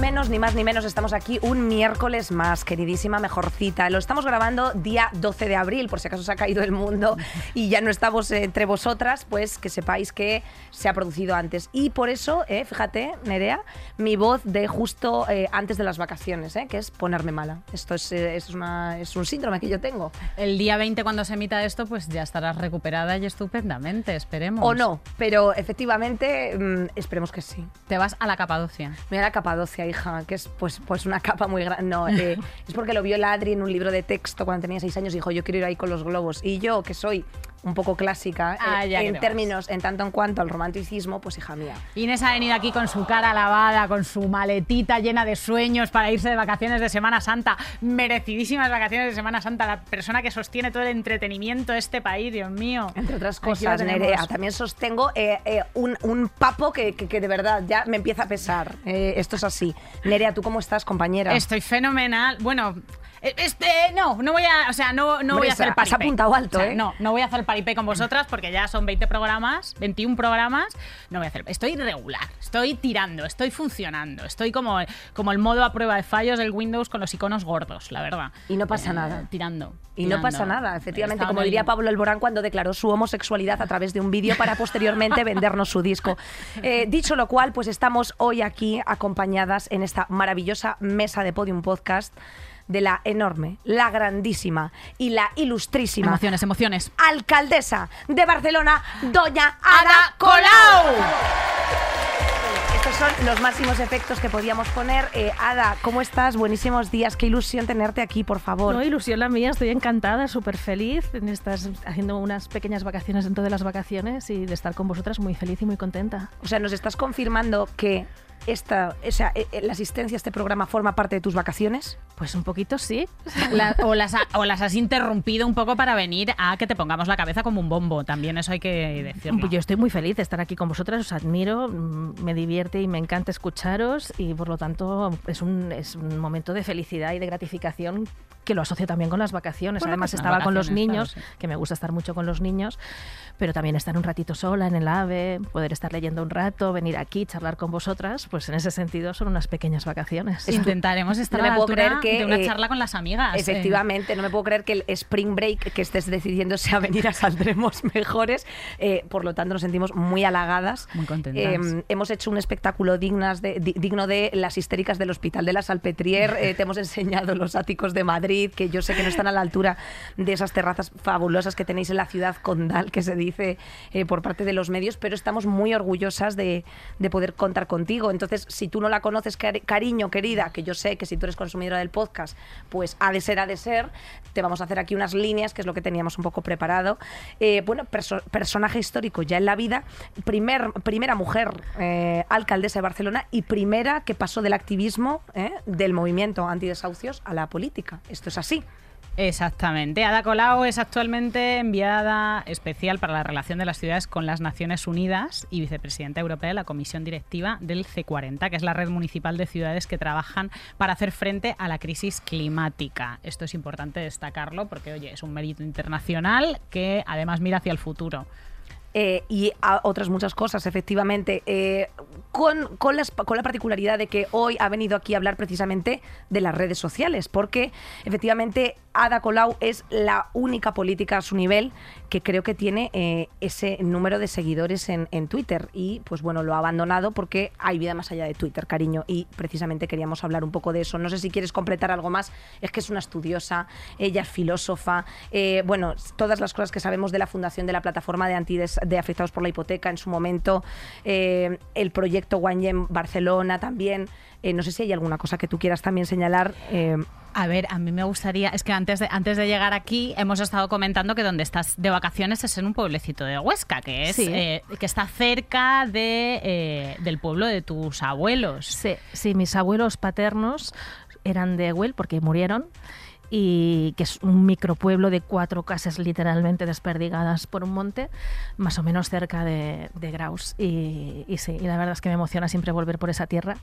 Menos, ni más ni menos, estamos aquí un miércoles más, queridísima mejorcita. Lo estamos grabando día 12 de abril, por si acaso se ha caído el mundo y ya no estamos entre vosotras, pues que sepáis que se ha producido antes. Y por eso, eh, fíjate, Nerea, mi voz de justo eh, antes de las vacaciones, eh, que es ponerme mala. Esto es, eh, es, una- es un síndrome que yo tengo. El día 20 cuando se emita esto, pues ya estarás recuperada y estupendamente, esperemos. O no, pero efectivamente mm, esperemos que sí. Te vas a la Capadocia. Mira la Capadocia, hija, que es pues, pues una capa muy grande. No, eh, es porque lo vio el Adri en un libro de texto cuando tenía seis años y dijo, yo quiero ir ahí con los globos. Y yo, que soy un poco clásica Ah, eh, en términos, en tanto en cuanto al romanticismo, pues hija mía. Inés ha venido aquí con su cara lavada, con su maletita llena de sueños para irse de vacaciones de Semana Santa. Merecidísimas vacaciones de Semana Santa. La persona que sostiene todo el entretenimiento de este país, Dios mío. Entre otras la cosas. Nerea, también sostengo eh, eh, un, un papo que, que- que de verdad ya me empieza a pesar. Esto es así. Nerea, ¿tú cómo estás, compañera? Estoy fenomenal. Bueno, este, no, no voy a, o sea, no, no Hombre, voy a hacer has paripé. apuntado alto, O sea, ¿eh? No, no voy a hacer paripé con vosotras porque ya son 20 programas, 21 programas. No voy a hacer. Estoy regular, estoy tirando, estoy funcionando, estoy como, como el modo a prueba de fallos del Windows con los iconos gordos, la verdad. Y no pasa Eh, nada. Tirando. Y no pasa nada, efectivamente, como diría Pablo Alborán cuando declaró su homosexualidad a través de un vídeo para posteriormente vendernos su disco. Eh, dicho lo cual, pues estamos hoy aquí acompañadas en esta maravillosa mesa de Podium Podcast de la enorme, la grandísima y la ilustrísima Emociones, emociones. alcaldesa de Barcelona, doña Ada Colau. Estos son los máximos efectos que podíamos poner. Eh, Ada, ¿cómo estás? Buenísimos días. Qué ilusión tenerte aquí, por favor. No, ilusión la mía, estoy encantada, súper feliz. en Estás haciendo unas pequeñas vacaciones dentro de las vacaciones y de estar con vosotras muy feliz y muy contenta. O sea, nos estás confirmando que esta, o sea, eh, eh, la asistencia a este programa forma parte de tus vacaciones. Pues un poquito sí. La- o, las, ha- o las has interrumpido un poco para venir a que te pongamos la cabeza como un bombo. También eso hay que decirlo. Yo estoy muy feliz de estar aquí con vosotras, os admiro, mm, me divierte y me encanta escucharos y por lo tanto es un, es un momento de felicidad y de gratificación que lo asocio también con las vacaciones. Bueno, Además estaba con los vacaciones, niños, claro, sí. que me gusta estar mucho con los niños, pero también estar un ratito sola en el AVE, poder estar leyendo un rato, venir aquí, charlar con vosotras, pues en ese sentido son unas pequeñas vacaciones. Intentaremos estar No me a la puedo altura creer que, de una eh, charla con las amigas. eh. Efectivamente, no me puedo creer que el Spring Break que estés decidiéndose a venir a Saldremos Mejores, eh, por lo tanto nos sentimos muy halagadas. Muy contentas. Eh, hemos hecho un espectáculo dignas de- di- digno de las histéricas del Hospital de la Salpetrier, eh, te hemos enseñado los áticos de Madrid, que yo sé que no están a la altura de esas terrazas fabulosas que tenéis en la ciudad condal, que se dice eh, por parte de los medios, pero estamos muy orgullosas de, de poder contar contigo. Entonces, si tú no la conoces, cari- cariño, querida, que yo sé que si tú eres consumidora del podcast, pues ha de ser, ha de ser, te vamos a hacer aquí unas líneas, que es lo que teníamos un poco preparado. Eh, bueno, perso- personaje histórico ya en la vida, primer, primera mujer eh, alcaldesa de Barcelona y primera que pasó del activismo del movimiento antidesahucios a la política. Esto es así. Exactamente. Ada Colau es actualmente enviada especial para la relación de las ciudades con las Naciones Unidas y vicepresidenta europea de la Comisión Directiva del C40, que es la red municipal de ciudades que trabajan para hacer frente a la crisis climática. Esto es importante destacarlo porque, oye, es un mérito internacional que además mira hacia el futuro. Eh, y a otras muchas cosas, efectivamente, eh, con, con, las- con la particularidad de que hoy ha venido aquí a hablar precisamente de las redes sociales, porque efectivamente Ada Colau es la única política a su nivel que creo que tiene eh, ese número de seguidores en, Twitter. Y pues bueno, lo ha abandonado porque hay vida más allá de Twitter, cariño, y precisamente queríamos hablar un poco de eso. No sé si quieres completar algo más, es que es una estudiosa, ella es filósofa, eh, bueno, todas las cosas que sabemos de la fundación de la plataforma de antides de afectados por la hipoteca en su momento, eh, el proyecto Guanyen Barcelona también. Eh, no sé si hay alguna cosa que tú quieras también señalar. eh, A ver, a mí me gustaría, es que antes de, antes de llegar aquí hemos estado comentando que donde estás de vacaciones es en un pueblecito de Huesca, que es Sí. eh, que está cerca de, del pueblo de tus abuelos. Sí, sí, mis abuelos paternos eran de Huel porque murieron y que es un micropueblo de cuatro casas literalmente desperdigadas por un monte, más o menos cerca de, de Graus. Y, y sí, y la verdad es que me emociona siempre volver por esa tierra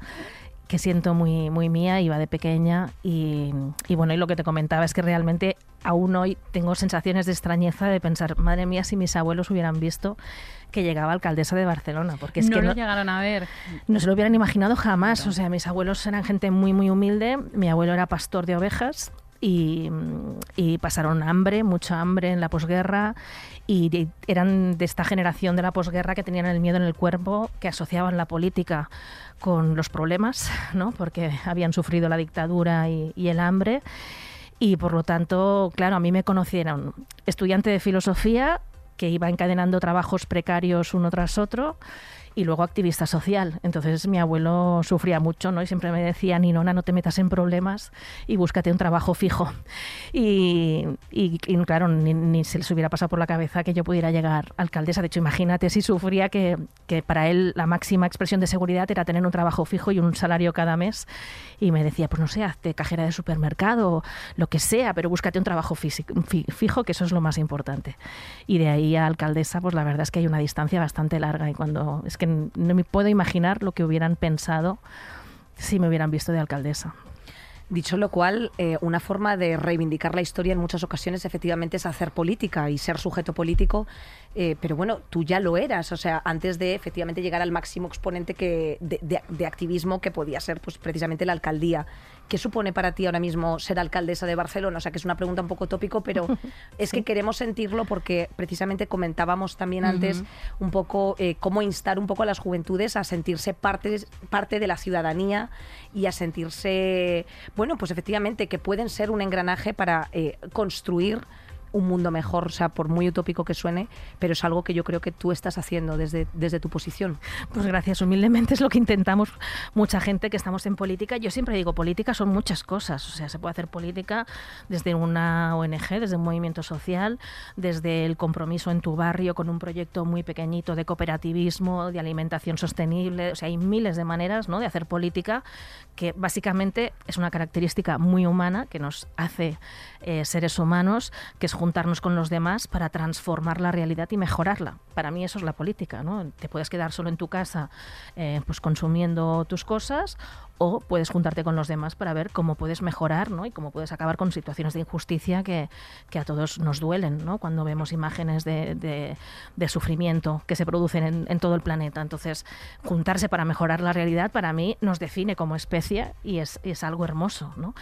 que siento muy, muy mía, iba de pequeña. Y, y, bueno, y lo que te comentaba es que realmente aún hoy tengo sensaciones de extrañeza de pensar, madre mía, si mis abuelos hubieran visto que llegaba alcaldesa de Barcelona, porque es no que lo no, llegaron a ver. no se lo hubieran imaginado jamás, o sea, mis abuelos eran gente muy, muy humilde, mi abuelo era pastor de ovejas y, y pasaron hambre, mucha hambre en la posguerra y de- eran de esta generación de la posguerra que tenían el miedo en el cuerpo, que asociaban la política con los problemas, ¿no? porque habían sufrido la dictadura y, y el hambre. Y por lo tanto, claro, a mí me conocieron estudiante de filosofía que iba encadenando trabajos precarios uno tras otro y luego activista social. Entonces mi abuelo sufría mucho, ¿no? Y siempre me decía, Ninona, no te metas en problemas y búscate un trabajo fijo. Y, y- y, claro, ni, ni se les hubiera pasado por la cabeza que yo pudiera llegar alcaldesa. De hecho, imagínate si sufría que, que para él la máxima expresión de seguridad era tener un trabajo fijo y un salario cada mes. Y me decía, pues no sé, hazte cajera de supermercado, lo que sea, pero búscate un trabajo físico- fi- fijo, que eso es lo más importante. Y de ahí a alcaldesa, pues la verdad es que hay una distancia bastante larga y cuando es que no me puedo imaginar lo que hubieran pensado si me hubieran visto de alcaldesa. Dicho lo cual, eh, una forma de reivindicar la historia en muchas ocasiones efectivamente es hacer política y ser sujeto político, eh, pero bueno, tú ya lo eras, o sea, antes de efectivamente llegar al máximo exponente que, de, de- de activismo que podía ser pues, precisamente la alcaldía. ¿Qué supone para ti ahora mismo ser alcaldesa de Barcelona? O sea, que es una pregunta un poco tópico, pero es que queremos sentirlo porque precisamente comentábamos también antes un poco eh, cómo instar un poco a las juventudes a sentirse parte, parte de la ciudadanía y a sentirse, bueno, pues efectivamente que pueden ser un engranaje para eh, construir un mundo mejor, o sea, por muy utópico que suene, pero es algo que yo creo que tú estás haciendo desde, desde tu posición. Pues gracias, humildemente es lo que intentamos mucha gente que estamos en política. Yo siempre digo, política son muchas cosas. O sea, se puede hacer política desde una ONG, desde un movimiento social, desde el compromiso en tu barrio con un proyecto muy pequeñito de cooperativismo, de alimentación sostenible. O sea, hay miles de maneras ¿no? de hacer política que básicamente es una característica muy humana que nos hace eh, seres humanos, que es juntarnos con los demás para transformar la realidad y mejorarla. Para mí eso es la política, ¿no? Te puedes quedar solo en tu casa eh, pues consumiendo tus cosas o puedes juntarte con los demás para ver cómo puedes mejorar ¿no? y cómo puedes acabar con situaciones de injusticia que, que a todos nos duelen ¿no? cuando vemos imágenes de, de- sufrimiento que se producen en, en todo el planeta. Entonces, juntarse para mejorar la realidad para mí nos define como especie y es, es algo hermoso. ¿no?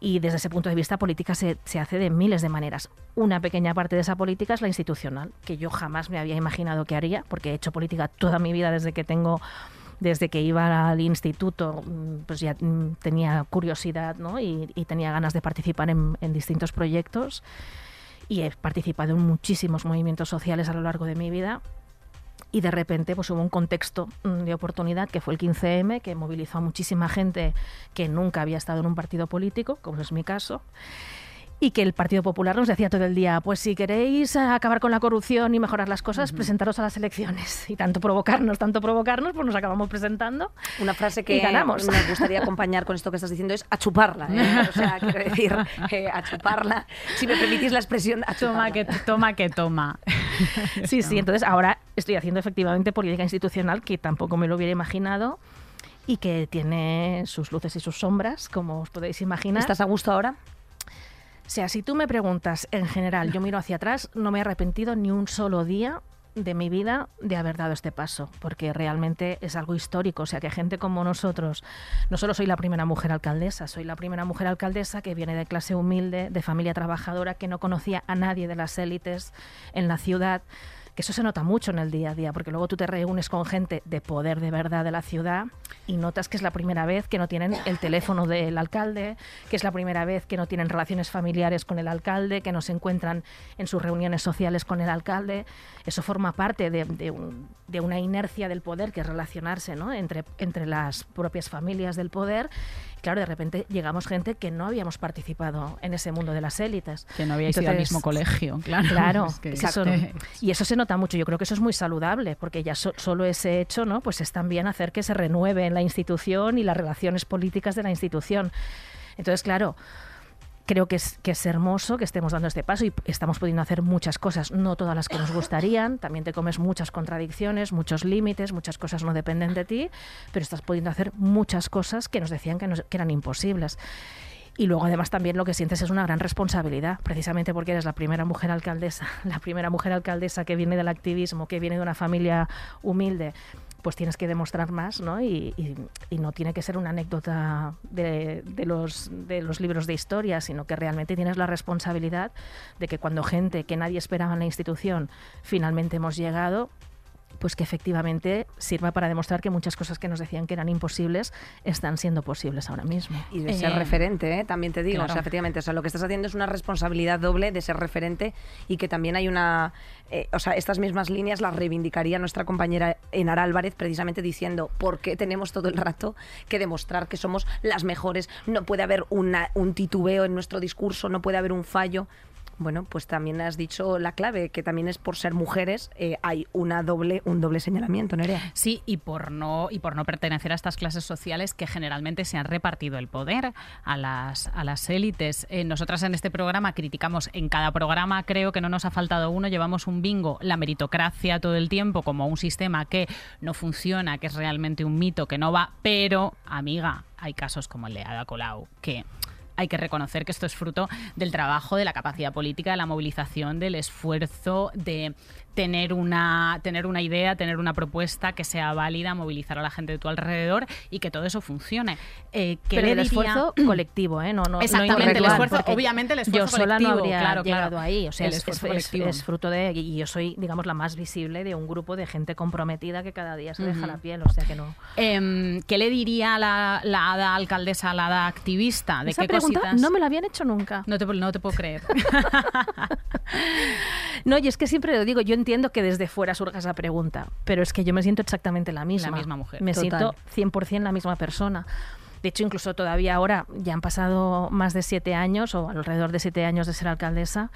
Y desde ese punto de vista, política se, se hace de miles de maneras. Una pequeña parte de esa política es la institucional, que yo jamás me había imaginado que haría, porque he hecho política toda mi vida desde que tengo desde que iba al instituto, mm, pues ya mm, tenía curiosidad ¿no? y, y tenía ganas de participar en, en distintos proyectos y he participado en muchísimos movimientos sociales a lo largo de mi vida y de repente pues hubo un contexto mm, de oportunidad que fue el 15M que movilizó a muchísima gente que nunca había estado en un partido político, como es mi caso. Y que el Partido Popular nos decía todo el día, pues si queréis acabar con la corrupción y mejorar las cosas, presentaros a las elecciones. Y tanto provocarnos, tanto provocarnos, pues nos acabamos presentando. Una frase Y que ganamos. nos gustaría acompañar con esto que estás diciendo es a chuparla. ¿eh? O sea, quiero decir, eh, a chuparla. Si me permitís la expresión, a chuparla. Toma que toma que toma. Sí, sí, entonces ahora estoy haciendo efectivamente política institucional que tampoco me lo hubiera imaginado y que tiene sus luces y sus sombras, como os podéis imaginar. ¿Estás a gusto ahora? O sea, si tú me preguntas en general, yo miro hacia atrás, no me he arrepentido ni un solo día de mi vida de haber dado este paso, porque realmente es algo histórico. O sea, que gente como nosotros, no solo soy la primera mujer alcaldesa, soy la primera mujer alcaldesa que viene de clase humilde, de familia trabajadora, que no conocía a nadie de las élites en la ciudad. Que eso se nota mucho en el día a día, porque luego tú te reúnes con gente de poder de verdad de la ciudad y notas que es la primera vez que no tienen el teléfono del alcalde, que es la primera vez que no tienen relaciones familiares con el alcalde, que no se encuentran en sus reuniones sociales con el alcalde. Eso forma parte de, de un- de una inercia del poder que es relacionarse ¿no? entre, entre las propias familias del poder. Claro, de repente llegamos gente que no habíamos participado en ese mundo de las élites. Que no habíais ido al Entonces, mismo colegio, claro. Claro, Es que- que eso- y eso se nota mucho. Yo creo que eso es muy saludable, porque ya so- solo ese hecho, ¿no? Pues es también hacer que se renueve en la institución y las relaciones políticas de la institución. Entonces, claro, creo que es, que es hermoso que estemos dando este paso y estamos pudiendo hacer muchas cosas, no todas las que nos gustarían, también te comes muchas contradicciones, muchos límites, muchas cosas no dependen de ti, pero estás pudiendo hacer muchas cosas que nos decían que, nos- que eran imposibles. Y luego además también lo que sientes es una gran responsabilidad, precisamente porque eres la primera mujer alcaldesa, la primera mujer alcaldesa que viene del activismo, que viene de una familia humilde, pues tienes que demostrar más, ¿no? Y, y- y no tiene que ser una anécdota de, de los, de los libros de historia, sino que realmente tienes la responsabilidad de que cuando gente que nadie esperaba en la institución finalmente hemos llegado, pues que efectivamente sirva para demostrar que muchas cosas que nos decían que eran imposibles están siendo posibles ahora mismo. Y de ser Eh, referente, ¿eh? también te digo. O sea, efectivamente, o sea, lo que estás haciendo es una responsabilidad doble de ser referente y que también hay una. eh, o sea, estas mismas líneas las reivindicaría nuestra compañera Enara Álvarez precisamente diciendo por qué tenemos todo el rato que demostrar que somos las mejores. No puede haber una- un titubeo en nuestro discurso, no puede haber un fallo. Bueno, pues también has dicho la clave, que también es por ser mujeres, eh, hay una doble, un doble señalamiento, Nerea. Sí, y por no y por no pertenecer a estas clases sociales que generalmente se han repartido el poder a las a las élites. Eh, nosotras en este programa criticamos en cada programa, creo que no nos ha faltado uno, llevamos un bingo, la meritocracia todo el tiempo como un sistema que no funciona, que es realmente un mito, que no va, pero amiga, hay casos como el de Ada Colau que hay que reconocer que esto es fruto del trabajo, de la capacidad política, de la movilización, del esfuerzo, de tener una, tener una idea, tener una propuesta que sea válida, movilizar a la gente de tu alrededor y que todo eso funcione. Eh, ¿qué Pero el diría? esfuerzo colectivo, ¿eh? No, no, no Exactamente, el esfuerzo, obviamente el esfuerzo Yo sola no colectivo, habría claro, claro. llegado ahí. O sea, El es, esfuerzo es- es- colectivo. es fruto de... Y yo soy, digamos, la más visible de un grupo de gente comprometida que cada día se deja la piel. O sea que no... Em, ¿Qué le diría la, la hada alcaldesa, la hada activista? ¿De Esa qué pregunta cositas? no me la habían hecho nunca. No te, no te puedo creer. No, y es que siempre lo digo, yo entiendo que desde fuera surja esa pregunta, pero es que yo me siento exactamente la misma. misma mujer. Me Total. siento 100% la misma persona. De hecho, incluso todavía ahora ya han pasado más de siete años o alrededor de siete años de ser alcaldesa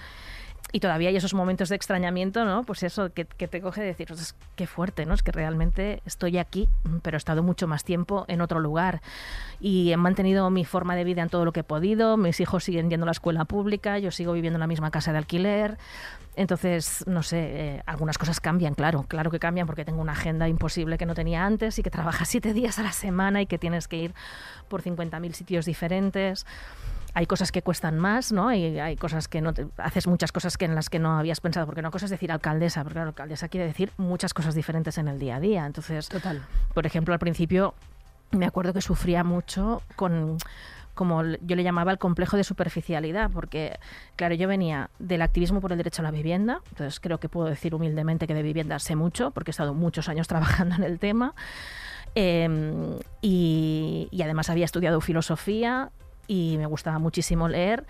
y todavía hay esos momentos de extrañamiento, ¿no? Pues eso, que, que te coge de decir, "Ostras, qué fuerte, ¿no? Es que realmente estoy aquí, pero he estado mucho más tiempo en otro lugar. Y he mantenido mi forma de vida en todo lo que he podido, mis hijos siguen yendo a la escuela pública, yo sigo viviendo en la misma casa de alquiler. Entonces, no sé, eh, algunas cosas cambian, claro, claro que cambian porque tengo una agenda imposible que no tenía antes y que trabajas siete días a la semana y que tienes que ir por 50.000 sitios diferentes hay cosas que cuestan más, ¿no? Y hay cosas que no te- haces muchas cosas que en las que no habías pensado, porque una cosa es decir alcaldesa, porque claro, alcaldesa quiere decir muchas cosas diferentes en el día a día. Entonces, Total. por ejemplo, al principio me acuerdo que sufría mucho con como yo le llamaba el complejo de superficialidad, porque claro, yo venía del activismo por el derecho a la vivienda, entonces creo que puedo decir humildemente que de vivienda sé mucho, porque he estado muchos años trabajando en el tema. Eh, y, y además había estudiado filosofía y me gustaba muchísimo leer.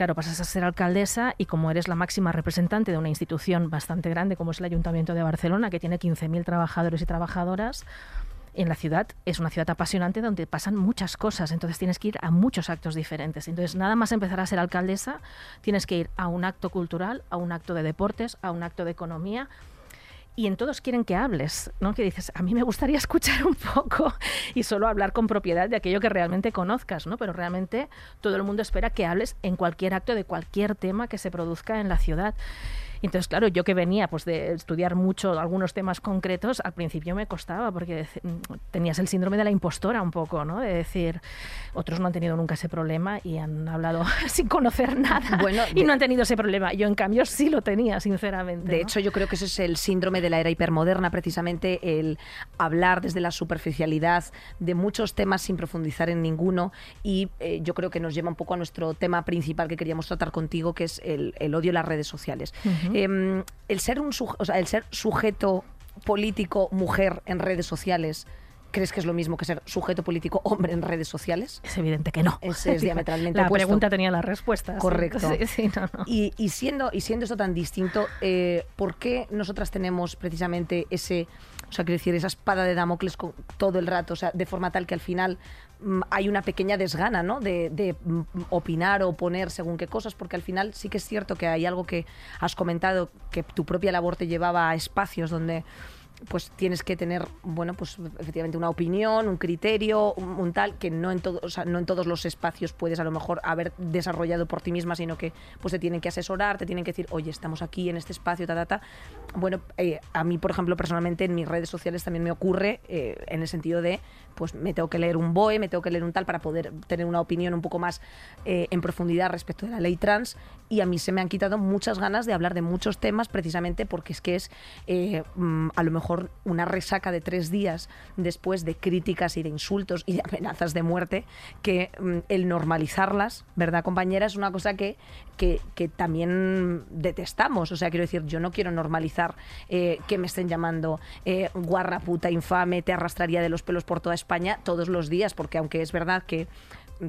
Claro, pasas a ser alcaldesa y como eres la máxima representante de una institución bastante grande como es el Ayuntamiento de Barcelona, que tiene 15.000 trabajadores y trabajadoras, en la ciudad es una ciudad apasionante donde pasan muchas cosas, entonces tienes que ir a muchos actos diferentes. Entonces, nada más empezar a ser alcaldesa, tienes que ir a un acto cultural, a un acto de deportes, a un acto de economía, y en todos quieren que hables, ¿no? Que dices, a mí me gustaría escuchar un poco y solo hablar con propiedad de aquello que realmente conozcas, ¿no? Pero realmente todo el mundo espera que hables en cualquier acto de cualquier tema que se produzca en la ciudad. Entonces, claro, yo que venía pues de estudiar mucho algunos temas concretos, al principio me costaba porque tenías el síndrome de la impostora un poco, ¿no? De decir, otros no han tenido nunca ese problema y han hablado sin conocer nada Bueno, y de- no han tenido ese problema. Yo, en cambio, sí lo tenía, sinceramente. De ¿no? hecho, yo creo que ese es el síndrome de la era hipermoderna, precisamente el hablar desde la superficialidad de muchos temas sin profundizar en ninguno. Y eh, yo creo que nos lleva un poco a nuestro tema principal que queríamos tratar contigo, que es el, el odio en las redes sociales. Em, el, ser un, suje- o sea, el ser sujeto político mujer en redes sociales, ¿crees que es lo mismo que ser sujeto político hombre en redes sociales? Es evidente que no. Es- es diametralmente La opuesto. pregunta tenía la respuesta. sí. Correcto. Sí, sí, no, no. Y, y siendo, y siendo esto tan distinto, eh, ¿por qué nosotras tenemos precisamente ese, o sea, quiero decir, esa espada de Damocles con- todo el rato, o sea, de forma tal que al final hay una pequeña desgana, ¿no? De, de, mm, opinar o poner según qué cosas, porque al final sí que es cierto que hay algo que has comentado, que tu propia labor te llevaba a espacios donde pues tienes que tener, bueno, pues efectivamente una opinión, un criterio, un, tal, que no en, todo, no en todos los espacios puedes a lo mejor haber desarrollado por ti misma, sino que pues te tienen que asesorar, te tienen que decir, oye, estamos aquí en este espacio, ta, ta, ta. Bueno, eh, a mí, por ejemplo, personalmente en mis redes sociales también me ocurre eh, en el sentido de, pues me tengo que leer un BOE, me tengo que leer un tal para poder tener una opinión un poco más eh, en profundidad respecto de la ley trans y a mí se me han quitado muchas ganas de hablar de muchos temas precisamente porque es que es mm, a lo mejor una resaca de tres días después de críticas y de insultos y de amenazas de muerte que mm, el normalizarlas, ¿verdad compañera? Es una cosa que, que, también detestamos. O sea, quiero decir, yo no quiero normalizar eh, que me estén llamando eh, guarra, puta, infame, te arrastraría de los pelos por toda España todos los días, porque aunque es verdad que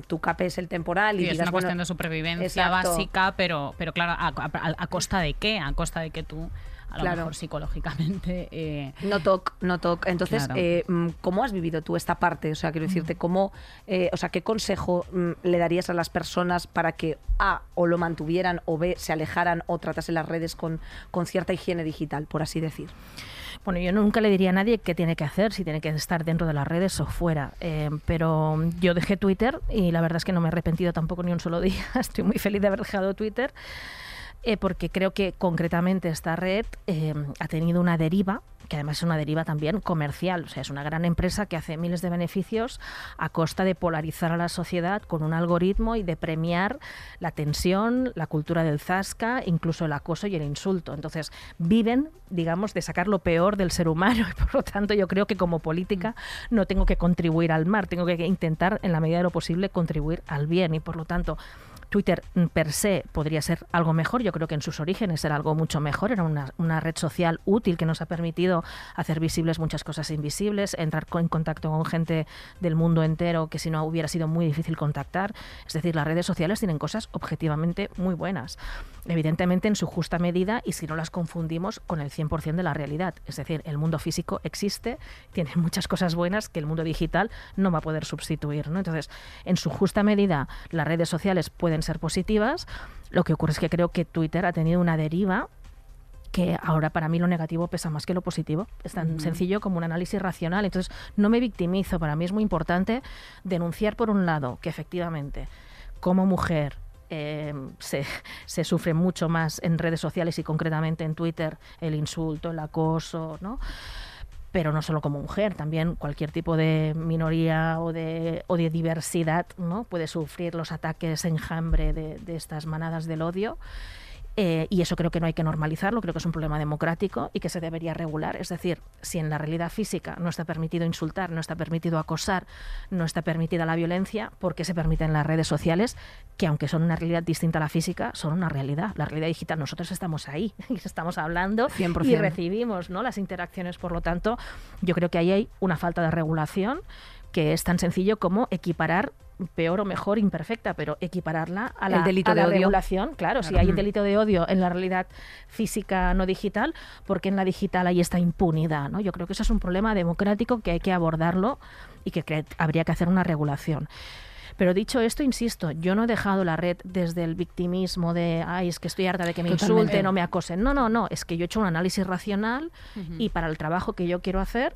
tu cape es el temporal y, es una cuestión de supervivencia básica, pero, pero claro, a, costa de qué? A costa de que tú a lo mejor psicológicamente. Eh, no toc, no toc. Entonces, eh, mm, ¿cómo has vivido tú esta parte? O sea, quiero decirte, ¿cómo, eh, o sea, qué consejo mm, le darías a las personas para que A, o lo mantuvieran, o B, se alejaran o tratasen las redes con, con cierta higiene digital, por así decir? Bueno, yo nunca le diría a nadie qué tiene que hacer, si tiene que estar dentro de las redes o fuera. pero yo dejé Twitter y la verdad es que no me he arrepentido tampoco ni un solo día. Estoy muy feliz de haber dejado Twitter. Eh, porque creo que concretamente esta red eh, ha tenido una deriva que además es una deriva también comercial. O sea, es una gran empresa que hace miles de beneficios a costa de polarizar a la sociedad con un algoritmo y de premiar la tensión, la cultura del zasca, incluso el acoso y el insulto. Entonces, viven, digamos, de sacar lo peor del ser humano y por lo tanto yo creo que como política no tengo que contribuir al mal, tengo que intentar en la medida de lo posible contribuir al bien y por lo tanto Twitter mm, per se podría ser algo mejor. Yo creo que en sus orígenes era algo mucho mejor. Era una, red social útil que nos ha permitido hacer visibles muchas cosas invisibles, entrar en contacto con gente del mundo entero que si no hubiera sido muy difícil contactar. Es decir, las redes sociales tienen cosas objetivamente muy buenas. Evidentemente en su justa medida y si no las confundimos con el 100% de la realidad. Es decir, el mundo físico existe, tiene muchas cosas buenas que el mundo digital no va a poder sustituir. Entonces, en su justa medida, las redes sociales pueden ser positivas. Lo que ocurre es que creo que Twitter ha tenido una deriva que ahora para mí lo negativo pesa más que lo positivo. Es tan sencillo como un análisis racional. Entonces, no me victimizo. Para mí es muy importante denunciar, por un lado, que efectivamente, como mujer, eh, se, se, sufre mucho más en redes sociales y concretamente en Twitter el insulto, el acoso, ¿no? Pero no solo como mujer, también cualquier tipo de minoría o de, o de diversidad ¿no? puede sufrir los ataques enjambre de, de estas manadas del odio. Eh, y eso creo que no hay que normalizarlo, creo que es un problema democrático y que se debería regular. Es decir, si en la realidad física no está permitido insultar, no está permitido acosar, no está permitida la violencia, ¿por qué se permiten las redes sociales que aunque son una realidad distinta a la física, son una realidad? La realidad digital, nosotros estamos ahí y estamos hablando y recibimos ¿no? las interacciones. Por lo tanto, yo creo que ahí hay una falta de regulación que es tan sencillo como equiparar peor o mejor, imperfecta, pero equipararla a la, delito de regulación. Claro, si hay un delito de odio en la realidad física no digital, porque en la digital hay esta impunidad? ¿no? Yo creo que eso es un problema democrático que hay que abordarlo y que habría que hacer una regulación. Pero dicho esto, insisto, yo no he dejado la red desde el victimismo de, ay, es que estoy harta de que me insulten o me acosen. No, no, no, es que yo he hecho un análisis racional y para el trabajo que yo quiero hacer,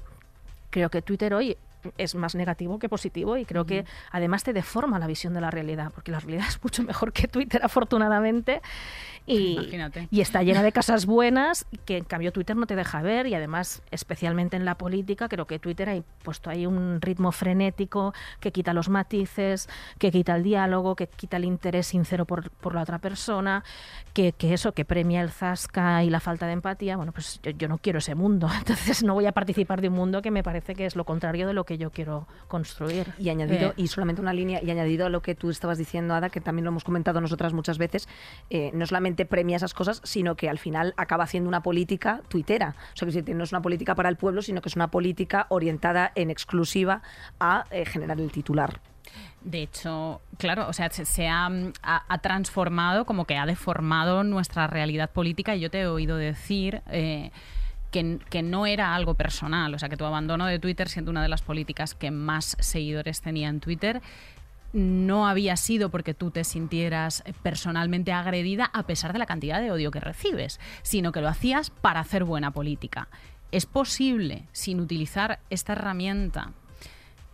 creo que Twitter hoy es más negativo que positivo y creo que además te deforma la visión de la realidad, porque la realidad es mucho mejor que Twitter, afortunadamente, y, y, está llena de cosas buenas que en cambio Twitter no te deja ver y además, especialmente en la política, creo que Twitter ha puesto ahí un ritmo frenético que quita los matices, que quita el diálogo, que quita el interés sincero por, por la otra persona, que, que, eso, que premia el zasca y la falta de empatía. Bueno, pues yo, yo no quiero ese mundo, entonces no voy a participar de un mundo que me parece que es lo contrario de lo que yo quiero construir. Y añadido, eh, y solamente una línea, y añadido a lo que tú estabas diciendo, Ada, que también lo hemos comentado nosotras muchas veces, eh, no solamente premia esas cosas, sino que al final acaba haciendo una política tuitera. O sea, que no es una política para el pueblo, sino que es una política orientada en exclusiva a eh, generar el titular. De hecho, claro, o sea, se, ha, transformado, como que ha deformado nuestra realidad política. Y yo te he oído decir que, no era algo personal, o sea, que tu abandono de Twitter, siendo una de las políticas que más seguidores tenía en Twitter, no había sido porque tú te sintieras personalmente agredida a pesar de la cantidad de odio que recibes, sino que lo hacías para hacer buena política. ¿Es posible, sin utilizar esta herramienta,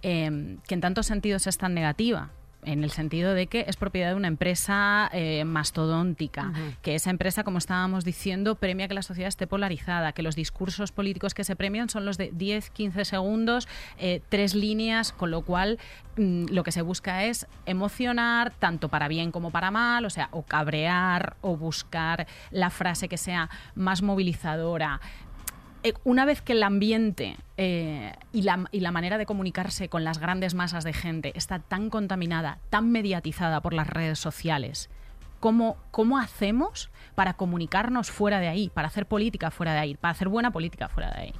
em, que en tantos sentidos es tan negativa, en el sentido de que es propiedad de una empresa eh, mastodóntica, que esa empresa, como estábamos diciendo, premia que la sociedad esté polarizada, que los discursos políticos que se premian son los de 10, 15 segundos, eh, tres líneas, con lo cual mm, lo que se busca es emocionar, tanto para bien como para mal, o sea, o cabrear o buscar la frase que sea más movilizadora, una vez que el ambiente eh, y, la, y, la, manera de comunicarse con las grandes masas de gente está tan contaminada, tan mediatizada por las redes sociales, ¿cómo, cómo hacemos para comunicarnos fuera de ahí, para hacer política fuera de ahí, para hacer buena política fuera de ahí?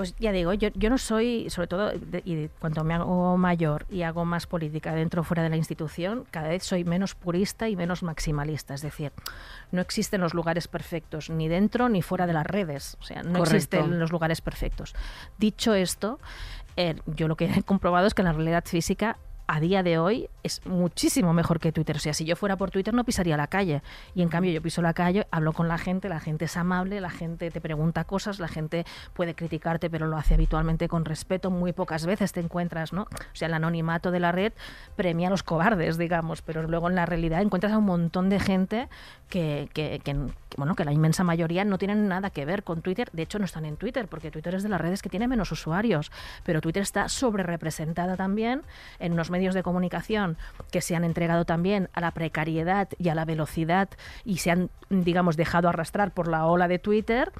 Pues ya digo, yo, yo no soy, sobre todo, y cuando me hago mayor y hago más política dentro o fuera de la institución, cada vez soy menos purista y menos maximalista. Es decir, no existen los lugares perfectos, ni dentro ni fuera de las redes. O sea, no existen los lugares perfectos. Dicho esto, eh, yo lo que he comprobado es que en la realidad física a día de hoy es muchísimo mejor que Twitter. O sea, si yo fuera por Twitter no pisaría la calle. Y en cambio yo piso la calle, hablo con la gente, la gente es amable, la gente te pregunta cosas, la gente puede criticarte, pero lo hace habitualmente con respeto. Muy pocas veces te encuentras, ¿no? O sea, el anonimato de la red premia a los cobardes, digamos, pero luego en la realidad encuentras a un montón de gente que, que, bueno, que la inmensa mayoría no tienen nada que ver con Twitter. De hecho, no están en Twitter, porque Twitter es de las redes que tiene menos usuarios. Pero Twitter está sobre representada también en unos medios medios de comunicación que se han entregado también a la precariedad y a la velocidad y se han, digamos, dejado arrastrar por la ola de Twitter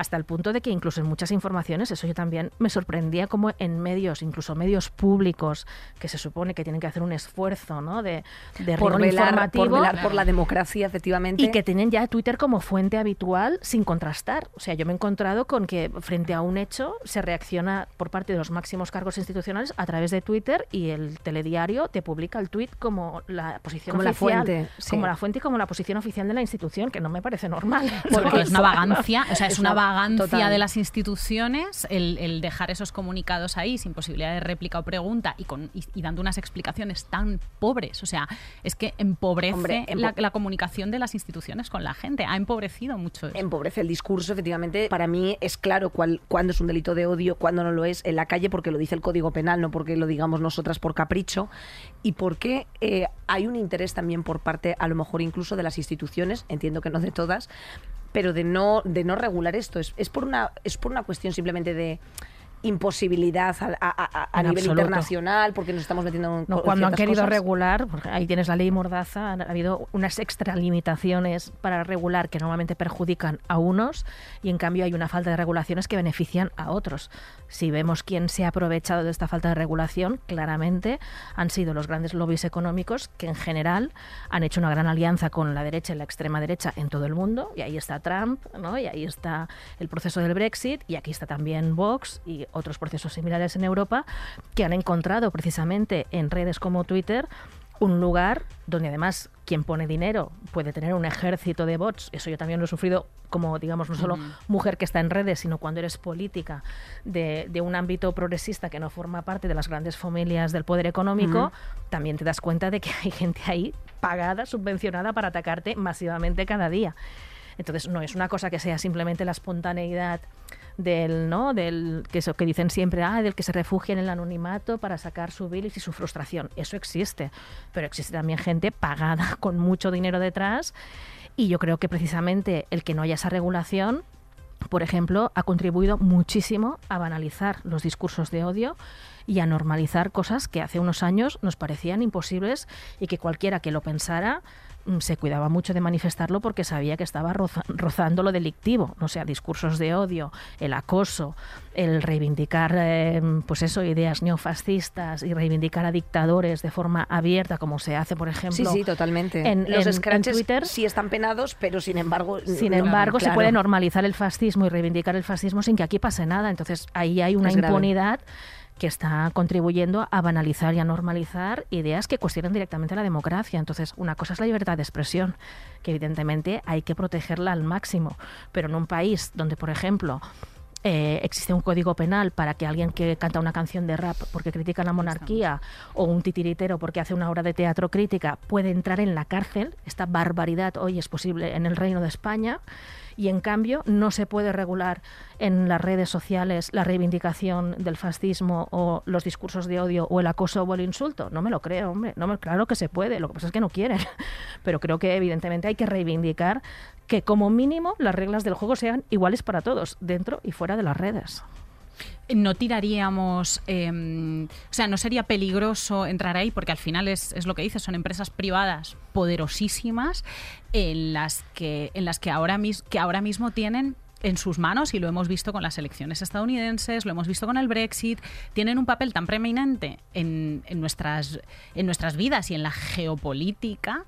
hasta el punto de que incluso en muchas informaciones, eso yo también me sorprendía como en medios, incluso medios públicos, que se supone que tienen que hacer un esfuerzo ¿no? de, de por velar, por velar por la democracia, efectivamente. Y que tienen ya Twitter como fuente habitual sin contrastar. O sea, yo me he encontrado con que frente a un hecho se reacciona por parte de los máximos cargos institucionales a través de Twitter y el telediario te publica el tweet como la posición como oficial, la fuente, como la fuente y como la posición oficial de la institución, que no me parece normal. Porque es una vagancia, o sea, es una vagancia de las instituciones el, dejar esos comunicados ahí sin posibilidad de réplica o pregunta y, con, y, dando unas explicaciones tan pobres. O sea, es que empobrece la, comunicación de las instituciones con la gente. Ha empobrecido mucho eso. Empobrece el discurso, efectivamente. Para mí es claro cuál, cuándo es un delito de odio, cuándo no lo es en la calle, porque lo dice el Código Penal, no porque lo digamos nosotras por capricho. Y porque eh, hay un interés también por parte, a lo mejor incluso de las instituciones, entiendo que no de todas, pero de no, de no regular esto. Es, es, por una, es por una cuestión simplemente de imposibilidad a, nivel internacional porque nos estamos metiendo en no, cuando han querido regular porque ahí tienes la ley mordaza ha habido unas extralimitaciones para regular que normalmente perjudican a unos y en cambio hay una falta de regulaciones que benefician a otros. Si vemos quién se ha aprovechado de esta falta de regulación claramente han sido los grandes lobbies económicos que en general han hecho una gran alianza con la derecha y la extrema derecha en todo el mundo y ahí está Trump ¿no? y ahí está el proceso del Brexit y aquí está también Vox y otros procesos similares en Europa, que han encontrado precisamente en redes como Twitter un lugar donde además quien pone dinero puede tener un ejército de bots. Eso yo también lo he sufrido como, digamos, no solo mujer que está en redes, sino cuando eres política de, un ámbito progresista que no forma parte de las grandes familias del poder económico, también te das cuenta de que hay gente ahí pagada, subvencionada para atacarte masivamente cada día. Entonces no es una cosa que sea simplemente la espontaneidad del, ¿no? Del que eso que dicen siempre, ah, del que se refugia en el anonimato para sacar su bilis y su frustración. Eso existe, pero existe también gente pagada con mucho dinero detrás y yo creo que precisamente el que no haya esa regulación por ejemplo, ha contribuido muchísimo a banalizar los discursos de odio y a normalizar cosas que hace unos años nos parecían imposibles y que cualquiera que lo pensara se cuidaba mucho de manifestarlo porque sabía que estaba rozando lo delictivo, no sea, discursos de odio, el acoso, el reivindicar, em, pues eso, ideas neofascistas y reivindicar a dictadores de forma abierta, como se hace, por ejemplo. Sí, sí, totalmente. En, Los en, Twitter sí están penados, pero sin embargo. Sin embargo, se puede normalizar el fascismo y reivindicar el fascismo sin que aquí pase nada. Entonces ahí hay una impunidad que está contribuyendo a banalizar y a normalizar ideas que cuestionan directamente la democracia. Entonces, una cosa es la libertad de expresión, que evidentemente hay que protegerla al máximo, pero en un país donde, por ejemplo, eh, existe un código penal para que alguien que canta una canción de rap porque critica la monarquía o un titiritero porque hace una obra de teatro crítica puede entrar en la cárcel. Esta barbaridad hoy es posible en el Reino de España Y en cambio no se puede regular en las redes sociales la reivindicación del fascismo o los discursos de odio o el acoso o el insulto. No me lo creo, hombre. No me, claro que se puede, lo que pasa es que no quieren. Pero creo que evidentemente hay que reivindicar que como mínimo las reglas del juego sean iguales para todos, dentro y fuera de las redes no tiraríamos, em, o sea, no sería peligroso entrar ahí porque al final es, es, lo que dices, son empresas privadas poderosísimas en las que, en las que ahora, que ahora mismo tienen en sus manos, y lo hemos visto con las elecciones estadounidenses, lo hemos visto con el Brexit, tienen un papel tan preeminente en, en nuestras, en nuestras vidas y en la geopolítica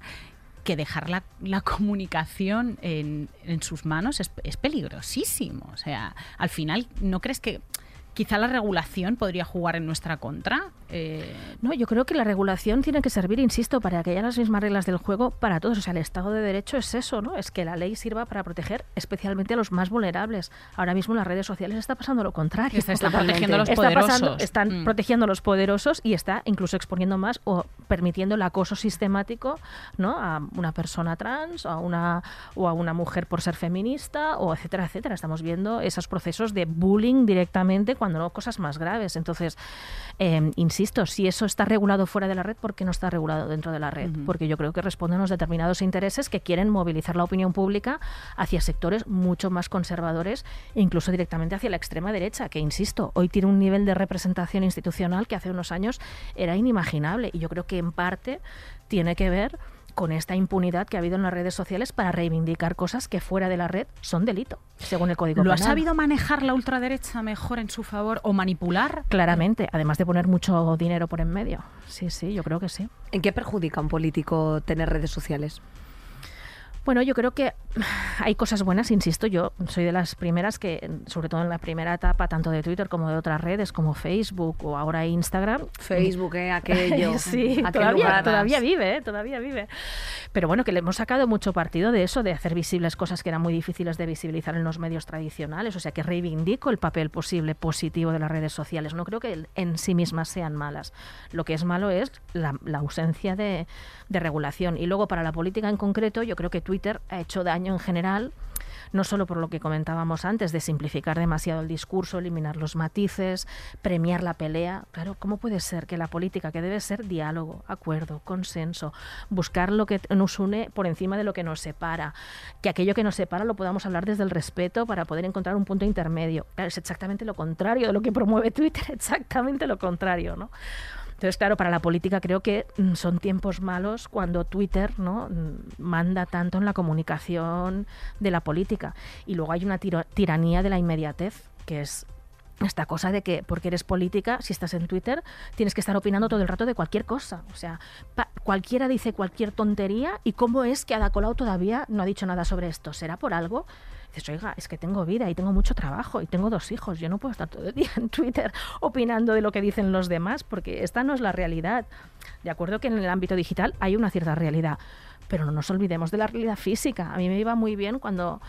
que dejar la, la comunicación en, en, sus manos es, es, peligrosísimo. O sea, al final, ¿no crees que quizá la regulación podría jugar en nuestra contra. Eh, no, yo creo que la regulación tiene que servir, insisto, para que haya las mismas reglas del juego para todos. O sea, el Estado de Derecho es eso, ¿no? Es que la ley sirva para proteger especialmente a los más vulnerables. Ahora mismo en las redes sociales está pasando lo contrario. Está, está protegiendo a los poderosos. están mm. protegiendo a los poderosos y está incluso exponiendo más o permitiendo el acoso sistemático, ¿no? A una persona trans o a una o a una mujer por ser feminista o etcétera, etcétera. Estamos viendo esos procesos de bullying directamente cuando no cosas más graves. Entonces, eh, insisto, si eso está regulado fuera de la red, ¿por qué no está regulado dentro de la red? Porque yo creo que responde a unos determinados intereses que quieren movilizar la opinión pública hacia sectores mucho más conservadores e incluso directamente hacia la extrema derecha, que, insisto, hoy tiene un nivel de representación institucional que hace unos años era inimaginable. Y yo creo que en parte tiene que ver con esta impunidad que ha habido en las redes sociales para reivindicar cosas que fuera de la red son delito, según el Código ¿Lo Penal. ha sabido manejar la ultraderecha mejor en su favor o manipular? Claramente, además de poner mucho dinero por en medio. Sí, sí, yo creo que sí. ¿En qué perjudica a un político tener redes sociales? Bueno, yo creo que hay cosas buenas, insisto, yo soy de las primeras que, sobre todo en la primera etapa, tanto de Twitter como de otras redes como Facebook o ahora Instagram. Facebook, ¿eh? aquello. sí, todavía, todavía vive, ¿eh? todavía vive. Pero bueno, que le hemos sacado mucho partido de eso, de hacer visibles cosas que eran muy difíciles de visibilizar en los medios tradicionales. O sea, que reivindico el papel posible positivo de las redes sociales. No creo que en sí mismas sean malas. Lo que es malo es la, la ausencia de, de regulación. Y luego, para la política en concreto, yo creo que Twitter ha hecho daño en general no solo por lo que comentábamos antes, de simplificar demasiado el discurso, eliminar los matices, premiar la pelea. Claro, ¿cómo puede ser que la política, que debe ser diálogo, acuerdo, consenso, buscar lo que nos une por encima de lo que nos separa, que aquello que nos separa lo podamos hablar desde el respeto para poder encontrar un punto intermedio? Es exactamente lo contrario de lo que promueve Twitter, exactamente lo contrario, ¿no? Entonces, claro, para la política creo que mm, son tiempos malos cuando Twitter ¿no? Mm, manda tanto en la comunicación de la política. Y luego hay una tiranía de la inmediatez, que es esta cosa de que porque eres política, si estás en Twitter, tienes que estar opinando todo el rato de cualquier cosa. O sea, cualquiera dice cualquier tontería y cómo es que Ada Colau todavía no ha dicho nada sobre esto. ¿Será por algo? Dices, oiga, es que tengo vida y tengo mucho trabajo y tengo dos hijos, yo no puedo estar todo el día en Twitter opinando de lo que dicen los demás, porque esta no es la realidad. De acuerdo que en el ámbito digital hay una cierta realidad, pero no nos olvidemos de la realidad física. A mí me iba muy bien cuando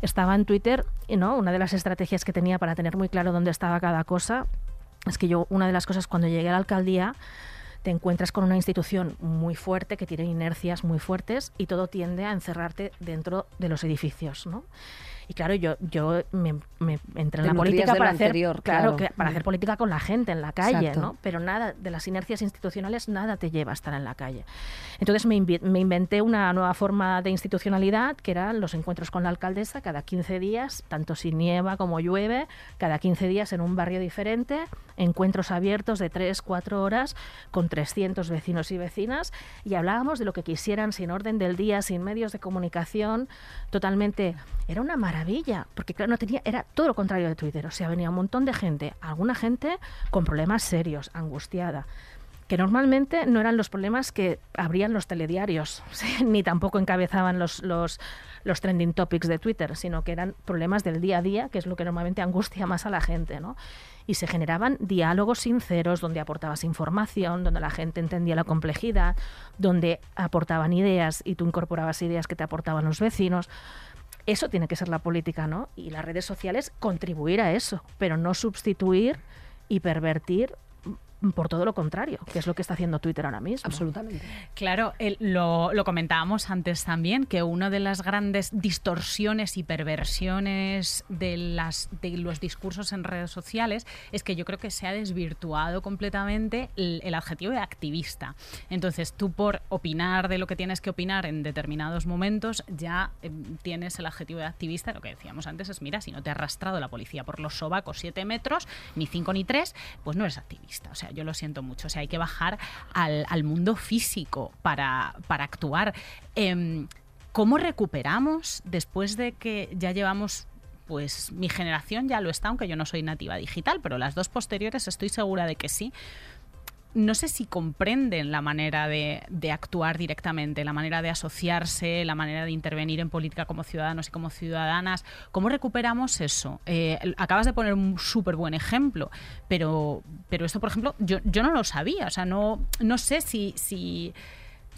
estaba en Twitter, ¿no? una de las estrategias que tenía para tener muy claro dónde estaba cada cosa, es que yo, una de las cosas cuando llegué a la alcaldía, te encuentras con una institución muy fuerte que tiene inercias muy fuertes y todo tiende a encerrarte dentro de los edificios, ¿no? Y claro, yo, yo me, entré en la política para hacer, claro, para hacer política con la gente en la calle, ¿no? Pero nada, de las inercias institucionales, nada te lleva a estar en la calle. Entonces me, me, inventé una nueva forma de institucionalidad, que eran los encuentros con la alcaldesa cada 15 días, tanto si nieva como llueve, cada 15 días en un barrio diferente, encuentros abiertos de 3, 4 horas con 300 vecinos y vecinas, y hablábamos de lo que quisieran sin orden del día, sin medios de comunicación, totalmente... Era una maravilla porque claro, no tenía, era todo lo contrario de Twitter, o sea, venía un montón de gente, alguna gente con problemas serios, angustiada, que normalmente no eran los problemas que abrían los telediarios, ni tampoco encabezaban los, los, los, trending topics de Twitter, sino que eran problemas del día a día, que es lo que normalmente angustia más a la gente, ¿no? Y se generaban diálogos sinceros donde aportabas información, donde la gente entendía la complejidad, donde aportaban ideas y tú incorporabas ideas que te aportaban los vecinos. Eso tiene que ser la política, ¿no? Y las redes sociales contribuir a eso, pero no sustituir y pervertir por todo lo contrario, que es lo que está haciendo Twitter ahora mismo. Absolutamente. Claro, el- lo, lo comentábamos antes también, que una de las grandes distorsiones y perversiones de, las, de los discursos en redes sociales es que yo creo que se ha desvirtuado completamente el, el adjetivo de activista. Entonces, tú por opinar de lo que tienes que opinar en determinados momentos, ya eh, tienes el adjetivo de activista. Lo que decíamos antes es, mira, si no te ha arrastrado la policía por los sobacos siete metros, ni cinco ni tres, pues no eres activista. O sea, yo lo siento mucho. O sea, hay que bajar al, al mundo físico para, para actuar. Em, ¿Cómo recuperamos después de que ya llevamos pues mi generación ya lo está, aunque yo no soy nativa digital, pero las dos posteriores estoy segura de que sí. No sé si comprenden la manera de, de actuar directamente, la manera de asociarse, la manera de intervenir en política como ciudadanos y como ciudadanas. ¿Cómo recuperamos eso? Eh, acabas de poner un súper buen ejemplo, pero, pero esto, por ejemplo, yo, yo no lo sabía. O sea, no, no sé si, si,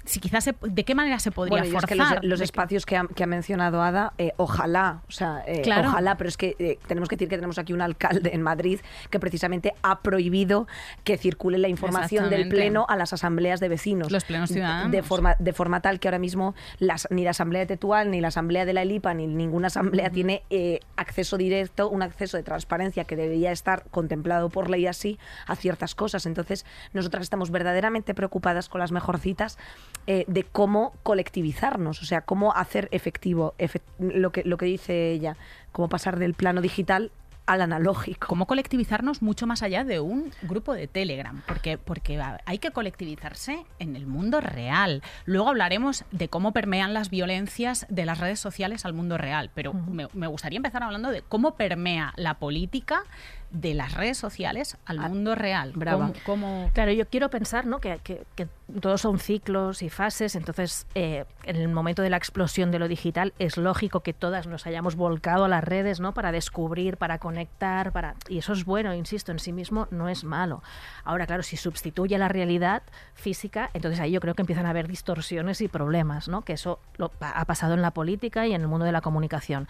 si quizás se- de qué manera se podría Bueno, es forzar. que los, espacios que ha, que ha mencionado Ada, eh, ojalá, o sea, eh, Claro. ojalá, pero es que eh, tenemos que decir que tenemos aquí un alcalde en Madrid que precisamente ha prohibido que circule la información del pleno a las asambleas de vecinos. Los plenos De- ciudadanos. De forma, de forma tal que ahora mismo las, ni la asamblea de Tetuán, ni la asamblea de la ELIPA, ni ninguna asamblea tiene acceso directo, un acceso de transparencia que debería estar contemplado por ley así a ciertas cosas. Entonces, nosotras estamos verdaderamente preocupadas con las mejorcitas eh, de cómo colectivizarnos, o sea, cómo hacer efectivo efe- lo, que, lo que dice ella, cómo pasar del plano digital al analógico. cómo colectivizarnos mucho más allá de un grupo de Telegram, porque, porque hay que colectivizarse en el mundo real. Luego hablaremos de cómo permean las violencias de las redes sociales al mundo real, pero me, me gustaría empezar hablando de cómo permea la política de las redes sociales al Ah, mundo real. brava. Cómo- cómo- Claro, yo quiero pensar ¿no? que, que- que todos son ciclos y fases, entonces eh, en el momento de la explosión de lo digital es lógico que todas nos hayamos volcado a las redes ¿no? para descubrir, para conectar, para y eso es bueno, insisto, en sí mismo no es malo. Ahora, claro, si sustituye la realidad física, entonces ahí yo creo que empiezan a haber distorsiones y problemas, ¿no? que eso lo, ha pasado en la política y en el mundo de la comunicación.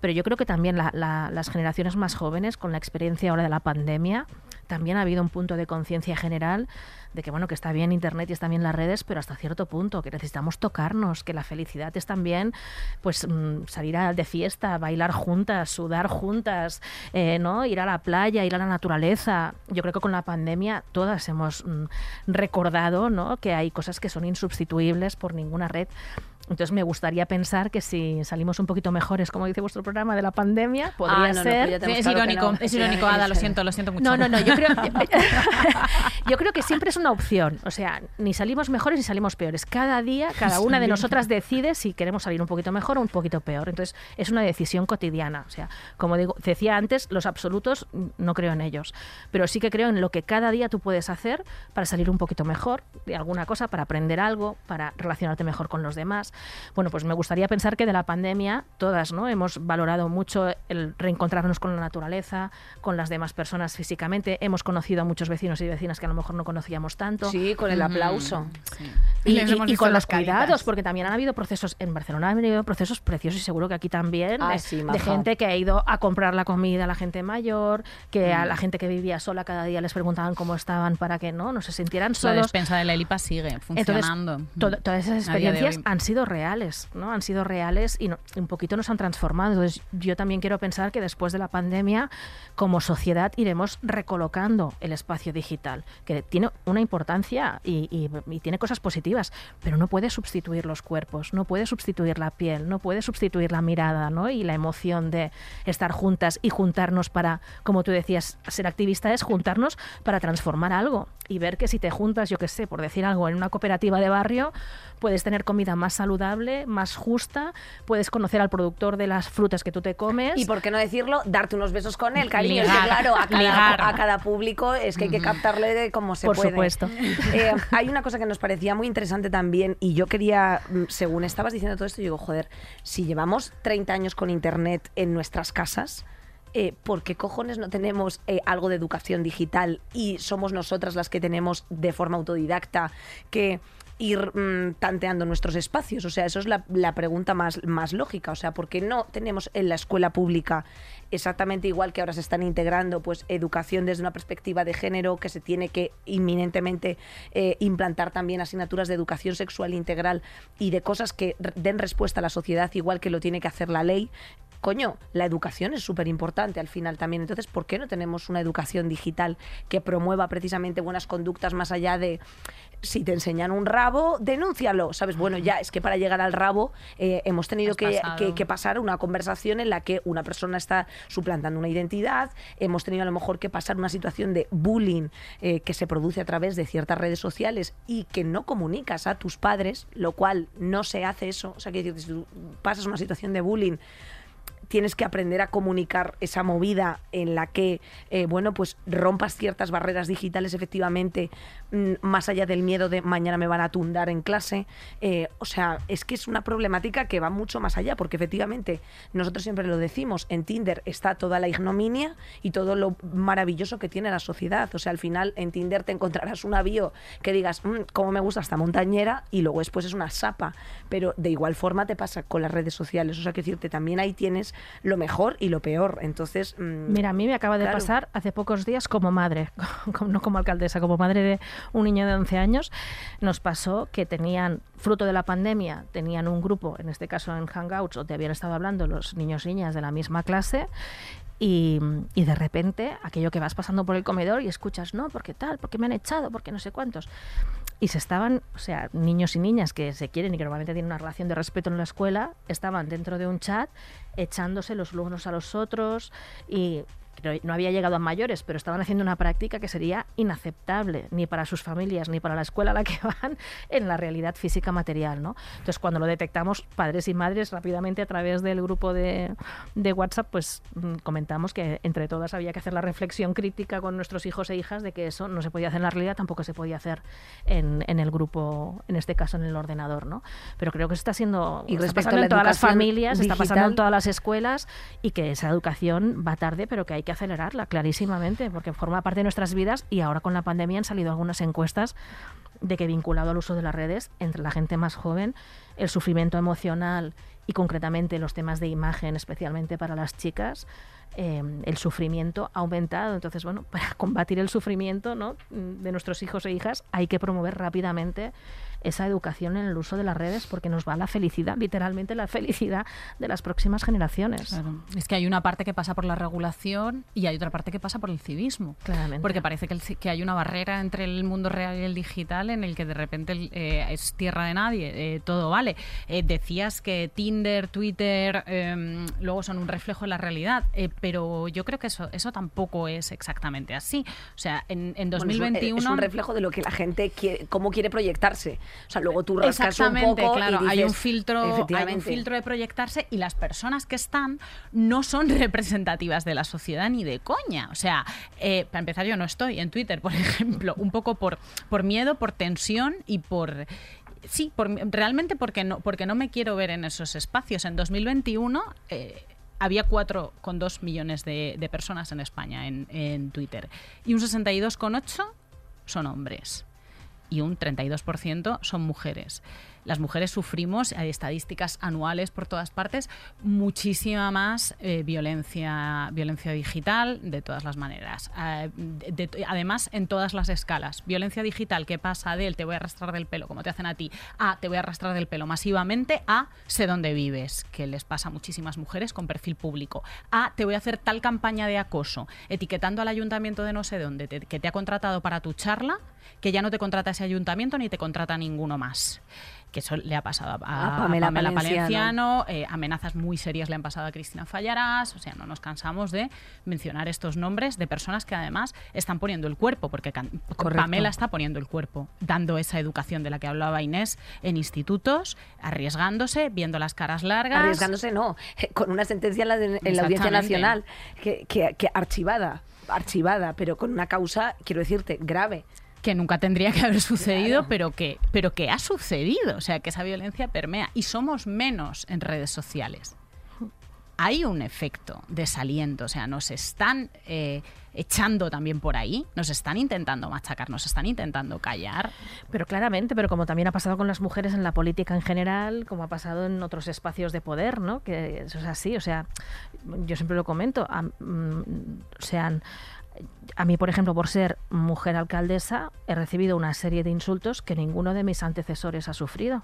Pero yo creo que también la- la- las generaciones más jóvenes, con la experiencia ahora de la pandemia, también ha habido un punto de conciencia general de que bueno que está bien internet y están bien las redes pero hasta cierto punto que necesitamos tocarnos que la felicidad es también pues mm, salir de fiesta bailar juntas sudar juntas eh, no ir a la playa ir a la naturaleza. Yo creo que con la pandemia todas hemos mm, recordado no que hay cosas que son insubstituibles por ninguna red entonces me gustaría pensar que si salimos un poquito mejores, como dice vuestro programa, de la pandemia, podría Ah, no, ser... Es claro irónico, no. es irónico, Ada, lo siento, lo siento mucho. No, no, no, yo creo, yo creo que siempre es una opción. O sea, ni salimos mejores ni salimos peores. Cada día, cada una de nosotras decide si queremos salir un poquito mejor o un poquito peor. Entonces, es una decisión cotidiana. O sea, como digo, decía antes, los absolutos no creo en ellos. Pero sí que creo en lo que cada día tú puedes hacer para salir un poquito mejor de alguna cosa, para aprender algo, para relacionarte mejor con los demás. Bueno, pues me gustaría pensar que de la pandemia todas, ¿no? Hemos valorado mucho el reencontrarnos con la naturaleza, con las demás personas físicamente. Hemos conocido a muchos vecinos y vecinas que a lo mejor no conocíamos tanto. Sí, con el aplauso. Sí. Y, con los cuidados, caritas. porque también han habido procesos, en Barcelona han habido procesos preciosos y seguro que aquí también, Ah, de, sí, de maja. gente que ha ido a comprar la comida a la gente mayor, que a la gente que vivía sola cada día les preguntaban cómo estaban para que no, no se sintieran La solos. despensa de la ELIPA sigue Entonces, funcionando. to- todas esas experiencias han sido reales, ¿no? Han sido reales y no- un poquito nos han transformado. Entonces, yo también quiero pensar que después de la pandemia, como sociedad, iremos recolocando el espacio digital, que tiene una importancia y, tiene cosas positivas, pero no puede sustituir los cuerpos, no puede sustituir la piel, no puede sustituir la mirada, ¿no? Y la emoción de estar juntas y juntarnos para, como tú decías, ser activista es juntarnos para transformar algo y ver que si te juntas, yo qué sé, por decir algo, en una cooperativa de barrio, puedes tener comida más saludable, más justa, puedes conocer al productor de las frutas que tú te comes. Y por qué no decirlo, darte unos besos con él, cariño. Es que, Ligar, claro, a cada, a cada público es que hay que captarle de cómo se Por puede. supuesto. Eh, hay una cosa que nos parecía muy interesante también, y yo quería, mm, según estabas diciendo todo esto, yo digo, joder, si llevamos 30 años con internet en nuestras casas, eh, ¿por qué cojones no tenemos eh, algo de educación digital y somos nosotras las que tenemos de forma autodidacta que ir mm, tanteando nuestros espacios? O sea, eso es la, pregunta más, lógica. O sea, ¿por qué no tenemos en la escuela pública exactamente igual que ahora se están integrando pues educación desde una perspectiva de género que se tiene que inminentemente eh, implantar también asignaturas de educación sexual integral y de cosas que den respuesta a la sociedad igual que lo tiene que hacer la ley coño, la educación es súper importante al final también. Entonces, ¿por qué no tenemos una educación digital que promueva precisamente buenas conductas más allá de si te enseñan un rabo, denúncialo? ¿Sabes? Bueno, ya es que para llegar al rabo eh, hemos tenido que pasar una conversación en la que una persona está suplantando una identidad, hemos tenido a lo mejor que pasar una situación de bullying eh, que se produce a través de ciertas redes sociales y que no comunicas a tus padres, lo cual no se hace eso. O sea, que si tú pasas una situación de bullying, tienes que aprender a comunicar esa movida en la que, eh, bueno, pues rompas ciertas barreras digitales efectivamente, más allá del miedo de mañana me van a tundar en clase. Eh, o sea, es que es una problemática que va mucho más allá, porque efectivamente, nosotros siempre lo decimos, en Tinder está toda la ignominia y todo lo maravilloso que tiene la sociedad. O sea, al final en Tinder te encontrarás un avión que digas, "Mm, cómo me gusta esta montañera, y luego después es una sapa. Pero de igual forma te pasa con las redes sociales. O sea, que decirte, también ahí tienes lo mejor y lo peor. Entonces, mm, Mira, a mí me acaba de Claro. pasar hace pocos días como madre, como- no como alcaldesa, como madre de un niño de 11 años, nos pasó que tenían, fruto de la pandemia, tenían un grupo, en este caso en Hangouts, donde habían estado hablando los niños y niñas de la misma clase. Y, y de repente, aquello que vas pasando por el comedor y escuchas, no, porque tal, porque me han echado, porque no sé cuántos. Y se estaban, o sea, niños y niñas que se quieren y que normalmente tienen una relación de respeto en la escuela, estaban dentro de un chat echándose los unos a los otros y no había llegado a mayores, pero estaban haciendo una práctica que sería inaceptable ni para sus familias ni para la escuela a la que van en la realidad física material, ¿no? Entonces, cuando lo detectamos, padres y madres, rápidamente a través del grupo de, de WhatsApp, pues mm, comentamos que entre todas había que hacer la reflexión crítica con nuestros hijos e hijas de que eso no se podía hacer en la realidad, tampoco se podía hacer en, en el grupo, en este caso en el ordenador, ¿no? Pero creo que está siendo Y está pasando a la en todas las familias, está pasando en todas las escuelas y que esa educación va tarde, pero que hay que acelerarla clarísimamente, porque forma parte de nuestras vidas y ahora con la pandemia han salido algunas encuestas de que vinculado al uso de las redes entre la gente más joven, el sufrimiento emocional y concretamente los temas de imagen, especialmente para las chicas, eh, el sufrimiento ha aumentado. Entonces, bueno, para combatir el sufrimiento ¿no? de nuestros hijos e hijas hay que promover rápidamente esa educación en el uso de las redes porque nos va la felicidad, literalmente la felicidad de las próximas generaciones. Claro. Es que hay una parte que pasa por la regulación y hay otra parte que pasa por el civismo. Claramente. Porque parece que, el ci- que hay una barrera entre el mundo real y el digital en el que de repente eh, es tierra de nadie, eh, todo vale. Eh, decías que Tinder, Twitter, eh, luego son un reflejo de la realidad, eh, pero yo creo que eso, eso tampoco es exactamente así. O sea, en, en Bueno, es un- 2021... es un reflejo de lo que la gente quiere, cómo quiere proyectarse. O sea, luego tú rascas un Exactamente, poco claro. y hay un filtro, hay un filtro de proyectarse y las personas que están no son representativas de la sociedad ni de coña. O sea, eh, para empezar, yo no estoy en Twitter, por ejemplo, un poco por, por miedo, por tensión y por sí, por, realmente porque no, porque no me quiero ver en esos espacios. En 2021 eh, había 4,2 millones de, de personas en España en, en Twitter y un 62,8 son hombres y un 32% son mujeres. Las mujeres sufrimos, hay estadísticas anuales por todas partes, muchísima más eh, violencia, violencia digital de todas las maneras. Eh, de- de- además, en todas las escalas. Violencia digital que pasa del te voy a arrastrar del pelo, como te hacen a ti, a te voy a arrastrar del pelo masivamente, a sé dónde vives, que les pasa a muchísimas mujeres con perfil público, a te voy a hacer tal campaña de acoso, etiquetando al ayuntamiento de no sé dónde, que te ha contratado para tu charla, que ya no te contrata ese ayuntamiento ni te contrata ninguno más. Que eso le ha pasado a, a A Pamela Pamela, Palenciano. Palenciano, eh, amenazas muy serias le han pasado a Cristina Fallarás, o sea, no nos cansamos de mencionar estos nombres de personas que además están poniendo el cuerpo, porque Correcto. Pamela está poniendo el cuerpo, dando esa educación de la que hablaba Inés en institutos, arriesgándose, viendo las caras largas. Arriesgándose no, con una sentencia en la, de- en la Audiencia. Nacional que, que- que archivada, archivada, pero con una causa, quiero decirte, grave. Que nunca tendría que haber sucedido, pero que, pero que ha sucedido. O sea, que esa violencia permea. Y somos menos en redes sociales. hay un efecto desaliento, o sea, nos están eh, echando también por ahí, nos están intentando machacar, nos están intentando callar. Pero claramente, pero como también ha pasado con las mujeres en la política en general, como ha pasado en otros espacios de poder, ¿no? Que eso es así, o sea, yo siempre lo comento, mm, sean a mí, por ejemplo, por ser mujer alcaldesa, he recibido una serie de insultos que ninguno de mis antecesores ha sufrido.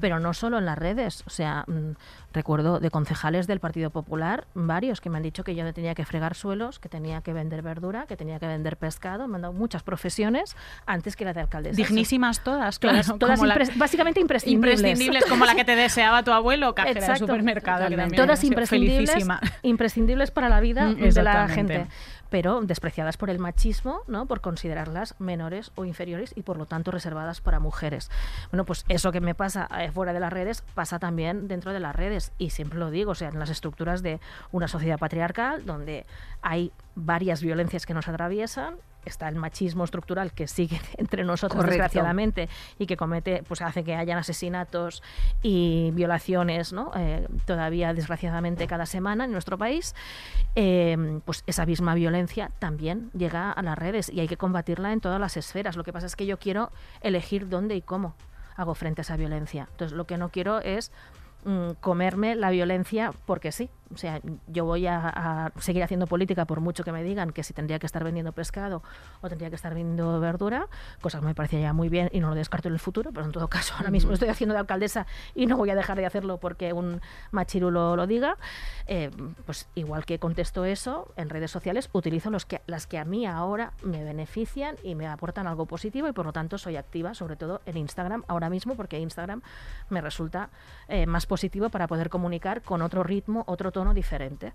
Pero no solo en las redes. O sea, mm, recuerdo de concejales del Partido Popular, varios que me han dicho que yo tenía que fregar suelos, que tenía que vender verdura, que tenía que vender pescado. Me han dado muchas profesiones antes que la de alcaldesa. Dignísimas todas, claro. Todas, básicamente imprescindibles. Imprescindibles, como la que te deseaba tu abuelo, cajera del supermercado. todas imprescindibles, imprescindibles para la vida mm, de la gente pero despreciadas por el machismo, ¿no? por considerarlas menores o inferiores y por lo tanto reservadas para mujeres. Bueno, pues eso que me pasa eh, fuera de las redes pasa también dentro de las redes y siempre lo digo, o sea, en las estructuras de una sociedad patriarcal donde hay varias violencias que nos atraviesan está el machismo estructural que sigue entre nosotros desgraciadamente y que comete pues hace que hayan asesinatos y violaciones ¿no? Eh, todavía desgraciadamente cada semana en nuestro país em, pues esa misma violencia también llega a las redes y hay que combatirla en todas las esferas. Lo que pasa es que yo quiero elegir dónde y cómo hago frente a esa violencia. Entonces lo que no quiero es mm, comerme la violencia porque sí o sea, yo voy a, seguir haciendo política por mucho que me digan que si tendría que estar vendiendo pescado o tendría que estar vendiendo verdura, cosa que me parecía ya muy bien y no lo descarto en el futuro, pero en todo caso ahora mismo estoy haciendo de alcaldesa y no voy a dejar de hacerlo porque un machirulo lo diga. Eh, pues igual que contesto eso, en redes sociales utilizo los que, las que a mí ahora me benefician y me aportan algo positivo y por lo tanto soy activa, sobre todo en Instagram ahora mismo, porque Instagram me resulta eh, más positivo para poder comunicar con otro ritmo, otro tono diferente.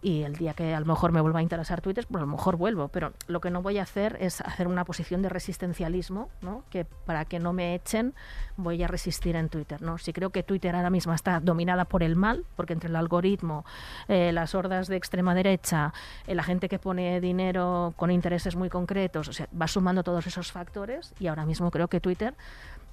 Y el día que a lo mejor me vuelva a interesar Twitter, pues a lo mejor vuelvo. Pero lo que no voy a hacer es hacer una posición de resistencialismo, ¿no? que para que no me echen voy a resistir en Twitter. ¿no? Si creo que Twitter ahora mismo está dominada por el mal, porque entre el algoritmo, eh, las hordas de extrema derecha, eh, la gente que pone dinero con intereses muy concretos, o sea, va sumando todos esos factores y ahora mismo creo que Twitter,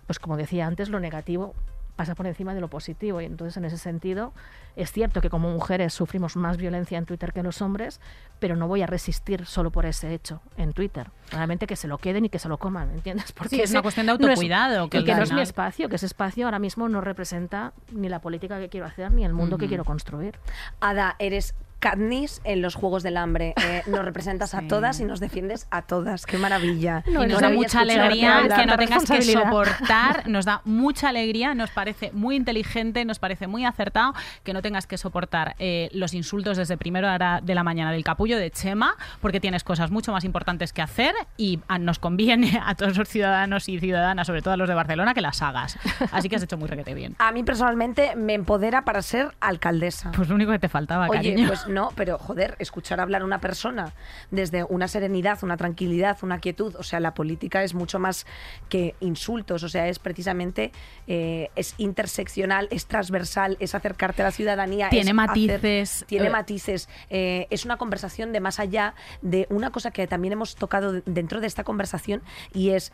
pues como decía antes, lo negativo pasa por encima de lo positivo. Y entonces, en ese sentido, es cierto que como mujeres sufrimos más violencia en Twitter que los hombres, pero no voy a resistir solo por ese hecho en Twitter. Realmente que se lo queden y que se lo coman, ¿entiendes? Porque es una cuestión de autocuidado. que, no es mi espacio, que ese espacio ahora mismo no representa ni la política que quiero hacer ni el mundo que quiero construir. Ada, eres Katniss en los Juegos del Hambre. Eh, nos representas a todas y nos defiendes a todas. ¡Qué maravilla! y nos da mucha alegría que no tengas que soportar. Nos da mucha alegría, nos parece muy inteligente, nos parece muy acertado que no tengas que soportar eh, los insultos desde primero hora de la mañana del capullo de Chema, porque tienes cosas mucho más importantes que hacer y nos conviene a todos los ciudadanos y ciudadanas, sobre todo a los de Barcelona, que las hagas. Así que has hecho muy requete bien. A mí personalmente me empodera para ser alcaldesa. Pues lo único que te faltaba, Oye, cariño. Pues no, pero joder, escuchar hablar a una persona desde una serenidad, una tranquilidad, una quietud, o sea, la política es mucho más que insultos, o sea, es precisamente, eh, es interseccional, es transversal, es acercarte a la ciudadanía. Tiene matices. tiene eh. matices. Eh, es una conversación de más allá de una cosa que también hemos tocado dentro de esta conversación y es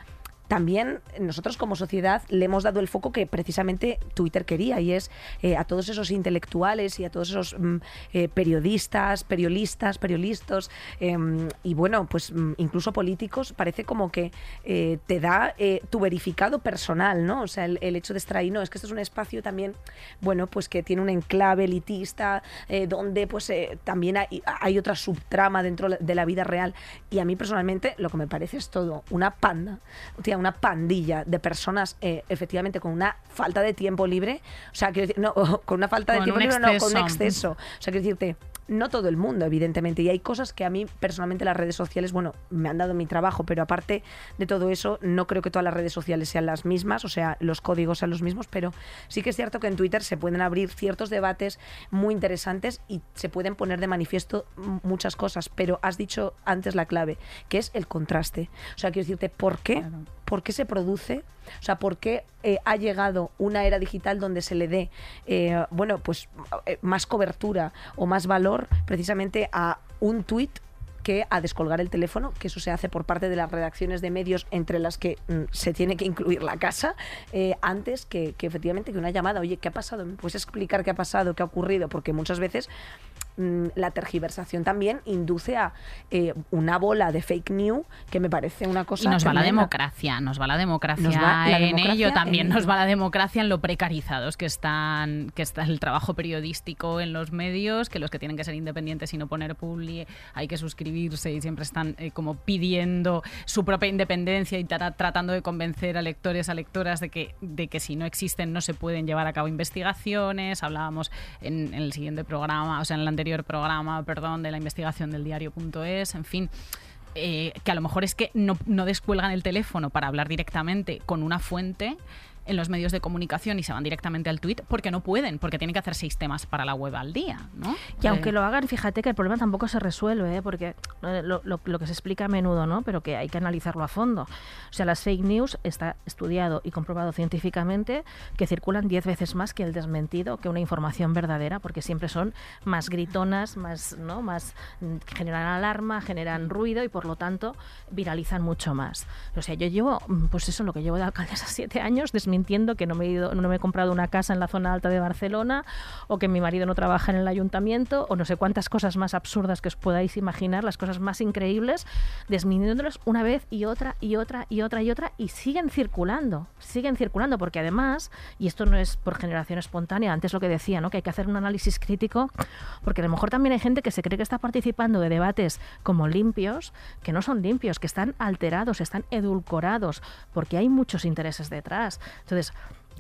también nosotros como sociedad le hemos dado el foco que precisamente Twitter quería y es eh, a todos esos intelectuales y a todos esos mm, eh, periodistas, periodistas, periodistas em, y bueno, pues mm, incluso políticos, parece como que eh, te da tu verificado personal, ¿no? O sea, el, hecho de estar ahí, no, es que esto es un espacio también, bueno, pues que tiene un enclave elitista, donde pues también hay otra subtrama dentro de la vida real y a mí personalmente lo que me parece es todo una panda, una pandilla de personas eh, efectivamente con una falta de tiempo libre, o sea, quiero decir, no, con una falta de tiempo libre, no, con un exceso. O sea, quiero decirte, no todo el mundo, evidentemente, y hay cosas que a mí personalmente las redes sociales, bueno, me han dado mi trabajo, pero aparte de todo eso, no creo que todas las redes sociales sean las mismas, o sea, los códigos sean los mismos, pero sí que es cierto que en Twitter se pueden abrir ciertos debates muy interesantes y se pueden poner de manifiesto muchas cosas, pero has dicho antes la clave, que es el contraste. O sea, quiero decirte, ¿por qué? ¿Por qué se produce? O sea, ¿por qué eh, ha llegado una era digital donde se le dé, eh, bueno, pues eh, más cobertura o más valor precisamente a un tuit que a descolgar el teléfono, que eso se hace por parte de las redacciones de medios entre las que mm, se tiene que incluir la casa, antes que, que efectivamente que una llamada, oye, ¿qué ha pasado? ¿Me puedes explicar qué ha pasado, qué ha ocurrido? Porque muchas veces la tergiversación también induce a eh, una bola de fake news que me parece una cosa. Y nos va la democracia, nos va la democracia Nos va la en democracia ello, también en nos ello. va la democracia en lo precarizados que están, que está el trabajo periodístico en los medios, que los que tienen que ser independientes y no poner publi, hay que suscribirse y siempre están eh, como pidiendo su propia independencia y tra- tratando de convencer a lectores, a lectoras de que, de que si no existen no se pueden llevar a cabo investigaciones. Hablábamos en, en el siguiente programa, o sea, en el anterior programa, perdón, de la investigación del diario.es, en fin eh, que a lo mejor es que no, no descuelgan el teléfono para hablar directamente con una fuente en los medios de comunicación y se van directamente al tweet porque no pueden, porque tienen que hacer seis temas para la web al día, ¿no? Y aunque Eh, lo hagan, fíjate que el problema tampoco se resuelve, ¿eh? porque eh, lo, lo- lo que se explica a menudo, ¿no? pero que hay que analizarlo a fondo. O sea, las fake news está estudiado y comprobado científicamente que circulan 10 veces más que el desmentido, que una información verdadera, porque siempre son más gritonas, más, ¿no? más mm, generan alarma, generan ruido y por lo tanto viralizan mucho más. O sea, yo llevo, mm, pues eso, lo que llevo de alcaldesa siete años, desmintiendo que no me, he ido, no me he comprado una casa en la zona alta de Barcelona o que mi marido no trabaja en el ayuntamiento o no sé cuántas cosas más absurdas que os podáis imaginar, las cosas más increíbles, desmintiéndolas una vez y otra y otra y otra y otra y siguen circulando, siguen circulando porque además, y esto no es por generación espontánea, antes lo que decía, ¿no? que hay que hacer un análisis crítico porque a lo mejor también hay gente que se cree que está participando de debates como limpios, que no son limpios, que están alterados, están edulcorados, porque hay muchos intereses detrás. Entonces,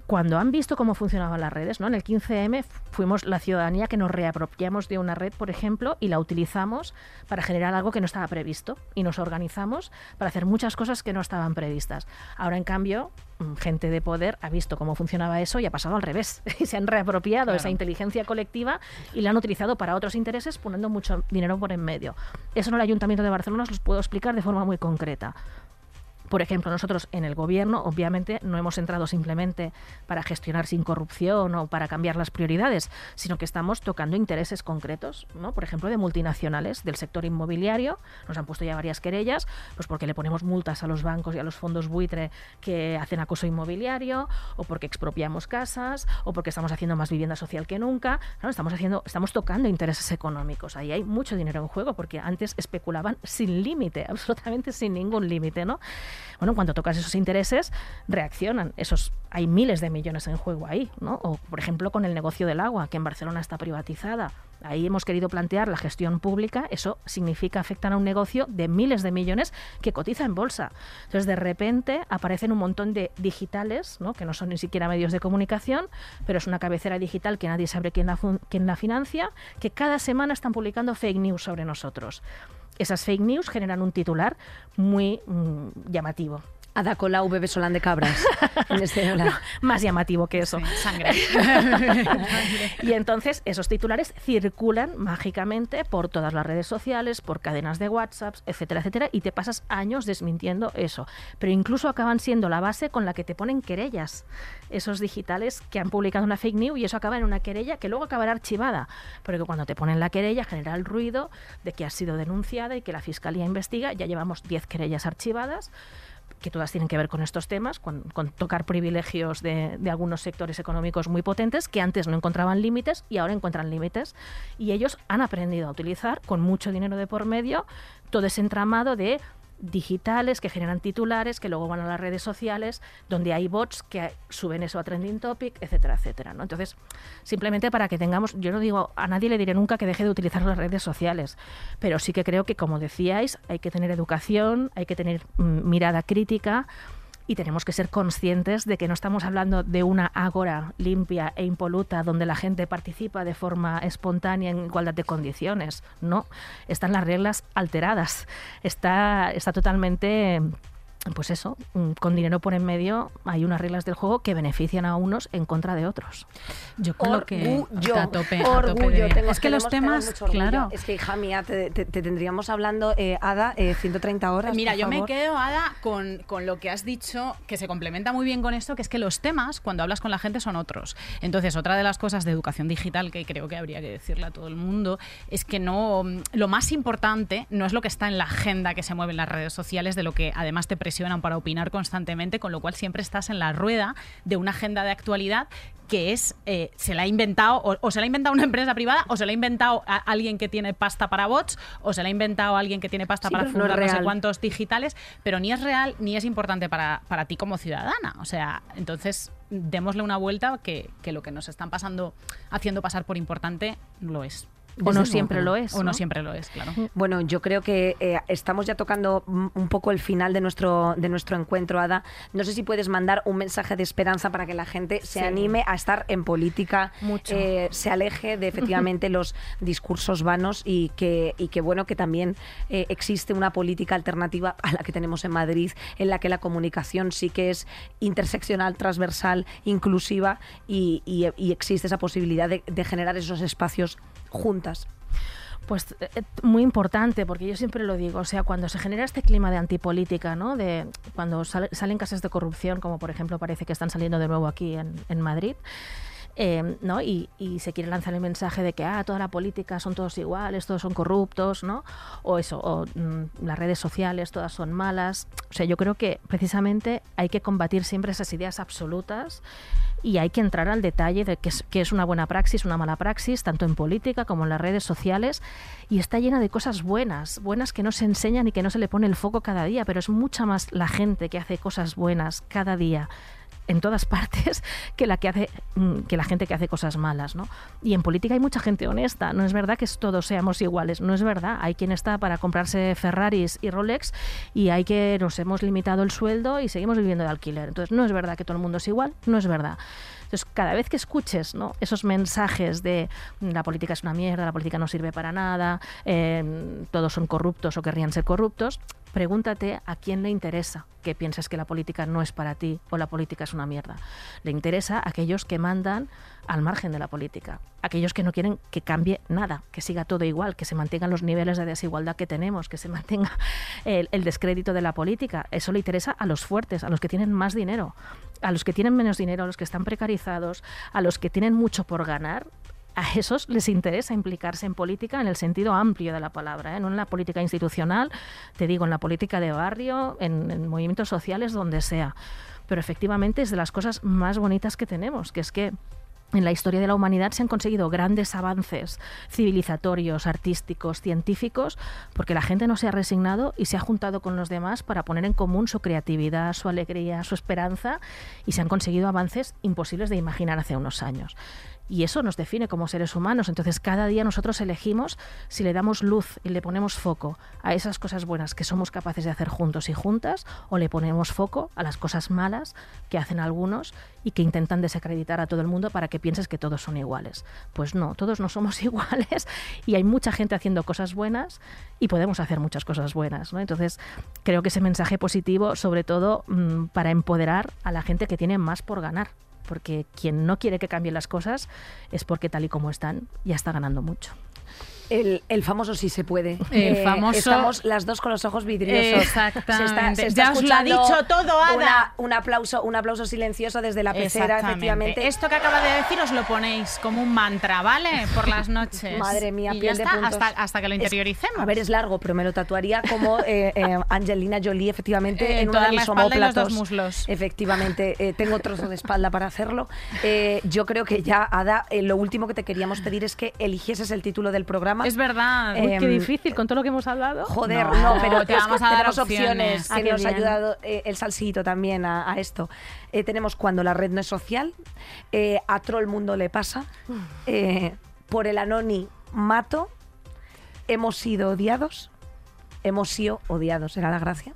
cuando han visto cómo funcionaban las redes, ¿no? En el 15M fuimos la ciudadanía que nos reapropiamos de una red, por ejemplo, y la utilizamos para generar algo que no estaba previsto. Y nos organizamos para hacer muchas cosas que no estaban previstas. Ahora, en cambio, mm, gente de poder ha visto cómo funcionaba eso y ha pasado al revés. Y se han reapropiado esa inteligencia colectiva y la han utilizado para otros intereses poniendo mucho dinero por en medio. Eso en el Ayuntamiento de Barcelona os lo puedo explicar de forma muy concreta. Por ejemplo, nosotros en el gobierno, obviamente, no hemos entrado simplemente para gestionar sin corrupción o para cambiar las prioridades, sino que estamos tocando intereses concretos, ¿no? Por ejemplo, de multinacionales del sector inmobiliario. Nos han puesto ya varias querellas, pues porque le ponemos multas a los bancos y a los fondos buitre que hacen acoso inmobiliario, o porque expropiamos casas, o porque estamos haciendo más vivienda social que nunca. ¿no? Estamos haciendo, estamos tocando intereses económicos. Ahí hay mucho dinero en juego, porque antes especulaban sin límite, absolutamente sin ningún límite, ¿no? Bueno, cuando tocas esos intereses, reaccionan. Esos, hay miles de millones en juego ahí, ¿no? O, por ejemplo, con el negocio del agua, que en Barcelona está privatizada. Ahí hemos querido plantear la gestión pública. Eso significa afectar a un negocio de miles de millones que cotiza en bolsa. Entonces, de repente aparecen un montón de digitales, ¿no? que no son ni siquiera medios de comunicación, pero es una cabecera digital que nadie sabe quién la, quién la financia, que cada semana están publicando fake news sobre nosotros. Esas fake news generan un titular muy mm, llamativo. Ada Colau bebe Solán de cabras. en este. Más llamativo que eso. sí, sangre. Y entonces esos titulares circulan mágicamente por todas las redes sociales, por cadenas de WhatsApp, etcétera, etcétera, y te pasas años desmintiendo eso. Pero incluso acaban siendo la base con la que te ponen querellas. Esos digitales que han publicado una fake news y eso acaba en una querella que luego acabará archivada. Pero que cuando te ponen la querella genera el ruido de que has sido denunciada y que la fiscalía investiga. Ya llevamos 10 querellas archivadas que todas tienen que ver con estos temas, con, tocar privilegios de, de algunos sectores económicos muy potentes que antes no encontraban límites y ahora encuentran límites. Y ellos han aprendido a utilizar, con mucho dinero de por medio, todo ese entramado de digitales que generan titulares que luego van a las redes sociales donde hay bots que suben eso a trending topic etcétera etcétera ¿no? entonces simplemente para que tengamos yo no digo a nadie le diré nunca que deje de utilizar las redes sociales pero sí que creo que como decíais hay que tener educación hay que tener mm, mirada crítica y tenemos que ser conscientes de que no estamos hablando de una ágora limpia e impoluta donde la gente participa de forma espontánea en igualdad de condiciones. No, están las reglas alteradas. Está, está totalmente pues eso, mm, con dinero por en medio hay unas reglas del juego que benefician a unos en contra de otros. Yo creo que Orgullo, a tope, a tope orgullo. de- Tengo- es que los temas, claro. Es que, hija mía, te, te- te tendríamos hablando, eh, Ada, eh, 130 horas. Mira, por yo me quedo, Ada, con, con lo que has dicho, que se complementa muy bien con esto, que es que los temas, cuando hablas con la gente, son otros. Entonces, otra de las cosas de educación digital que creo que habría que decirle a todo el mundo es que no lo más importante no es lo que está en la agenda que se mueve en las redes sociales, de lo que además te presionan para opinar constantemente, con lo cual siempre estás en la rueda de una agenda de actualidad que es, eh, se la ha inventado, o, o se la ha inventado una empresa privada, o se la ha inventado a- alguien que tiene pasta para bots, o se la ha inventado alguien que tiene pasta Sí, para pero no fundar no sé cuántos digitales, pero ni es real ni es importante para, para ti como ciudadana. O sea, entonces démosle una vuelta que, que lo que nos están pasando, haciendo pasar por importante, lo es. O no siempre lo es. O no ¿no? siempre lo es, claro. Bueno, yo creo que eh, estamos ya tocando un poco el final de nuestro, de nuestro encuentro, Ada. No sé si puedes mandar un mensaje de esperanza para que la gente se Sí. anime a estar en política, Mucho. eh, se aleje de efectivamente los discursos vanos y que, y que bueno, que también eh, existe una política alternativa a la que tenemos en Madrid, en la que la comunicación sí que es interseccional, transversal, inclusiva y, y- y existe esa posibilidad de, de generar esos espacios juntas. Pues eh, muy importante, porque yo siempre lo digo, o sea, cuando se genera este clima de antipolítica, ¿no? De cuando sale- salen casos de corrupción, como por ejemplo parece que están saliendo de nuevo aquí en Madrid, eh, ¿no? Y, y se quiere lanzar el mensaje de que ah, toda la política son todos iguales, todos son corruptos, ¿no? O eso, mm, las redes sociales todas son malas. O sea, yo creo que precisamente hay que combatir siempre esas ideas absolutas y hay que entrar al detalle de qué es, qué es una buena praxis, una mala praxis, tanto en política como en las redes sociales. Y está llena de cosas buenas, buenas que no se enseñan y que no se le pone el foco cada día, pero es mucha más la gente que hace cosas buenas cada día en todas partes que la que hace mm, que la gente que hace cosas malas, ¿no? Y en política hay mucha gente honesta, no es verdad que todos seamos iguales, no es verdad, hay quien está para comprarse Ferraris y Rolex y hay que nos hemos limitado el sueldo y seguimos viviendo de alquiler. Entonces, no es verdad que todo el mundo es igual, no es verdad. Entonces, cada vez que escuches esos mensajes de "Mm, la política es una mierda, la política no sirve para nada, eh, todos son corruptos o querrían ser corruptos, pregúntate a quién le interesa que pienses que la política no es para ti o la política es una mierda. Le interesa a aquellos que mandan al margen de la política, aquellos que no quieren que cambie nada, que siga todo igual, que se mantengan los niveles de desigualdad que tenemos, que se mantenga el descrédito de la política. Eso le interesa a los fuertes, a los que tienen más dinero, a los que tienen menos dinero, a los que están precarizados, a los que tienen mucho por ganar a esos les interesa implicarse en política en el sentido amplio de la palabra, ¿eh? no en la política institucional, te digo, en la política de barrio, en, en movimientos sociales, donde sea. Pero efectivamente es de las cosas más bonitas que tenemos, que es que en la historia de la humanidad se han conseguido grandes avances civilizatorios, artísticos, científicos, porque la gente no se ha resignado y se ha juntado con los demás para poner en común su creatividad, su alegría, su esperanza, y se han conseguido avances imposibles de imaginar hace unos años. Y eso nos define como seres humanos. Entonces, cada día nosotros elegimos si le damos luz y le ponemos foco a esas cosas buenas que somos capaces de hacer juntos y juntas, o le ponemos foco a las cosas malas que hacen algunos y que intentan desacreditar a todo el mundo para que pienses que todos son iguales. Pues no, todos no somos iguales y hay mucha gente haciendo cosas buenas y podemos hacer muchas cosas buenas. Entonces, creo que ese mensaje positivo, sobre todo mm, para empoderar a la gente que tiene más por ganar porque quien no quiere que cambien las cosas es porque tal y como están ya está ganando mucho. El, el famoso sí se puede. Eh, El famoso- Estamos las dos con los ojos vidriosos. Exactamente. Ya os lo ha dicho todo, Ada. una- un, aplauso, un aplauso silencioso desde la pecera, efectivamente. Esto que acaba de decir os lo ponéis como un mantra, ¿vale? Por las noches. Madre mía, y piel ya de está, puntos. hasta, hasta que lo Es- interioricemos. a ver, es largo, pero me lo tatuaría como eh, eh, Angelina Jolie, efectivamente, Eh, en una toda de la mis los dos muslos. Efectivamente, eh, tengo trozo de espalda para hacerlo. Eh, yo creo que ya, Ada, eh, lo último que te queríamos pedir es que eligieses el título del programa. Es verdad. Eh, Uy, qué Em, difícil con todo lo que hemos hablado. Joder, No, no, pero te vamos que a dar tenemos opciones. opciones, Ah, que nos ha ayudado eh, el salsito también a, a esto. Eh, tenemos Cuando la red no es social, eh, A todo el mundo le pasa, eh, Por el anoni mato, Hemos sido odiados, Hemos sido odiados, era la gracia.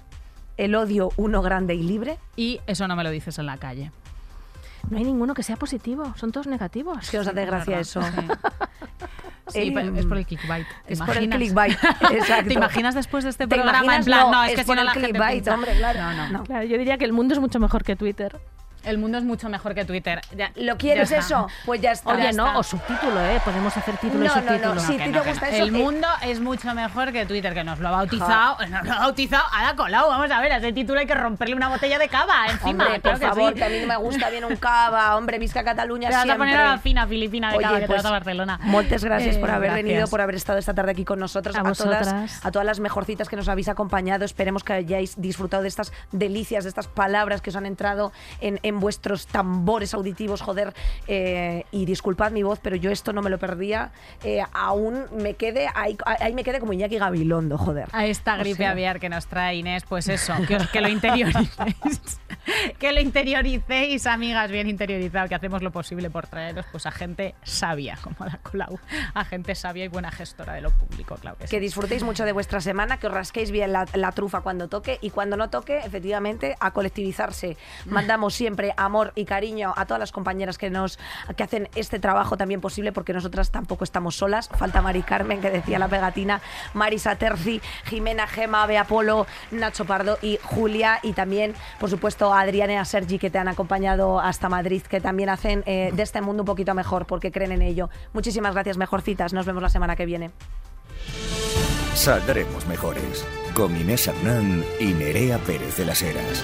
El odio uno grande y libre. Y eso no me lo dices en la calle. No hay ninguno que sea positivo, son todos negativos. Es que nos hace gracia eso. Sí. Sí, eh, es por el clickbait. ¿Te Es por el imaginas? clickbait, exacto. ¿Te imaginas después de este ¿Te programa? En plan, No, no, es es que si por no el la gente clickbait, piensa- hombre, claro. No, no. No. Claro, yo diría que el mundo es mucho mejor que Twitter. El mundo es mucho mejor que Twitter. Ya- ¿Lo quieres ya eso? Pues ya está. Oye, Ya no, está. o subtítulo, ¿eh? Podemos hacer título y No, no, no. Si a no, te gusta eso, El eh, mundo es mucho mejor que Twitter, que nos lo ha bautizado. Nos lo ha bautizado Ada Colau. Vamos a ver, a ese título hay que romperle una botella de cava encima. Hombre, claro por que favor, sí. que a mí me gusta bien un cava. Hombre, visca Cataluña Te vas siempre. a poner a la fina filipina de Oye, cava que te pues, vas a Barcelona. Muchas gracias Eh, por haber gracias. venido, por haber estado esta tarde aquí con nosotros. A todas, vosotras. a todas las mejorcitas que nos habéis acompañado. Esperemos que hayáis disfrutado de estas delicias, de estas palabras que os han entrado en, en vuestros tambores auditivos, joder. eh, y disculpad mi voz, pero yo esto no me lo perdía. Eh, aún me quede, ahí, ahí me quede como Iñaki Gabilondo, joder. A esta O gripe sea, aviar que nos trae Inés, pues eso, que, os- que lo interioricéis. que lo interioricéis, amigas, bien interiorizado, que hacemos lo posible por traeros pues a gente sabia, como la Colau, a gente sabia y buena gestora de lo público, claro que sí. Que disfrutéis mucho de vuestra semana, que os rasquéis bien la, la trufa cuando toque y cuando no toque, efectivamente, a colectivizarse. Mandamos siempre amor y cariño a todas las compañeras que nos que hacen este trabajo también posible, porque nosotras tampoco estamos solas. Falta Mari Carmen, que decía la pegatina, Marisa Terci, Jimena Gema, Bea Polo, Nacho Pardo y Julia, y también, por supuesto, a Adriana y a Sergi, que te han acompañado hasta Madrid, que también hacen eh, de este mundo un poquito mejor, porque creen en ello. Muchísimas gracias, mejorcitas. Nos vemos la semana que viene. Saldremos mejores. Con Inés Hernán y Nerea Pérez de las Heras.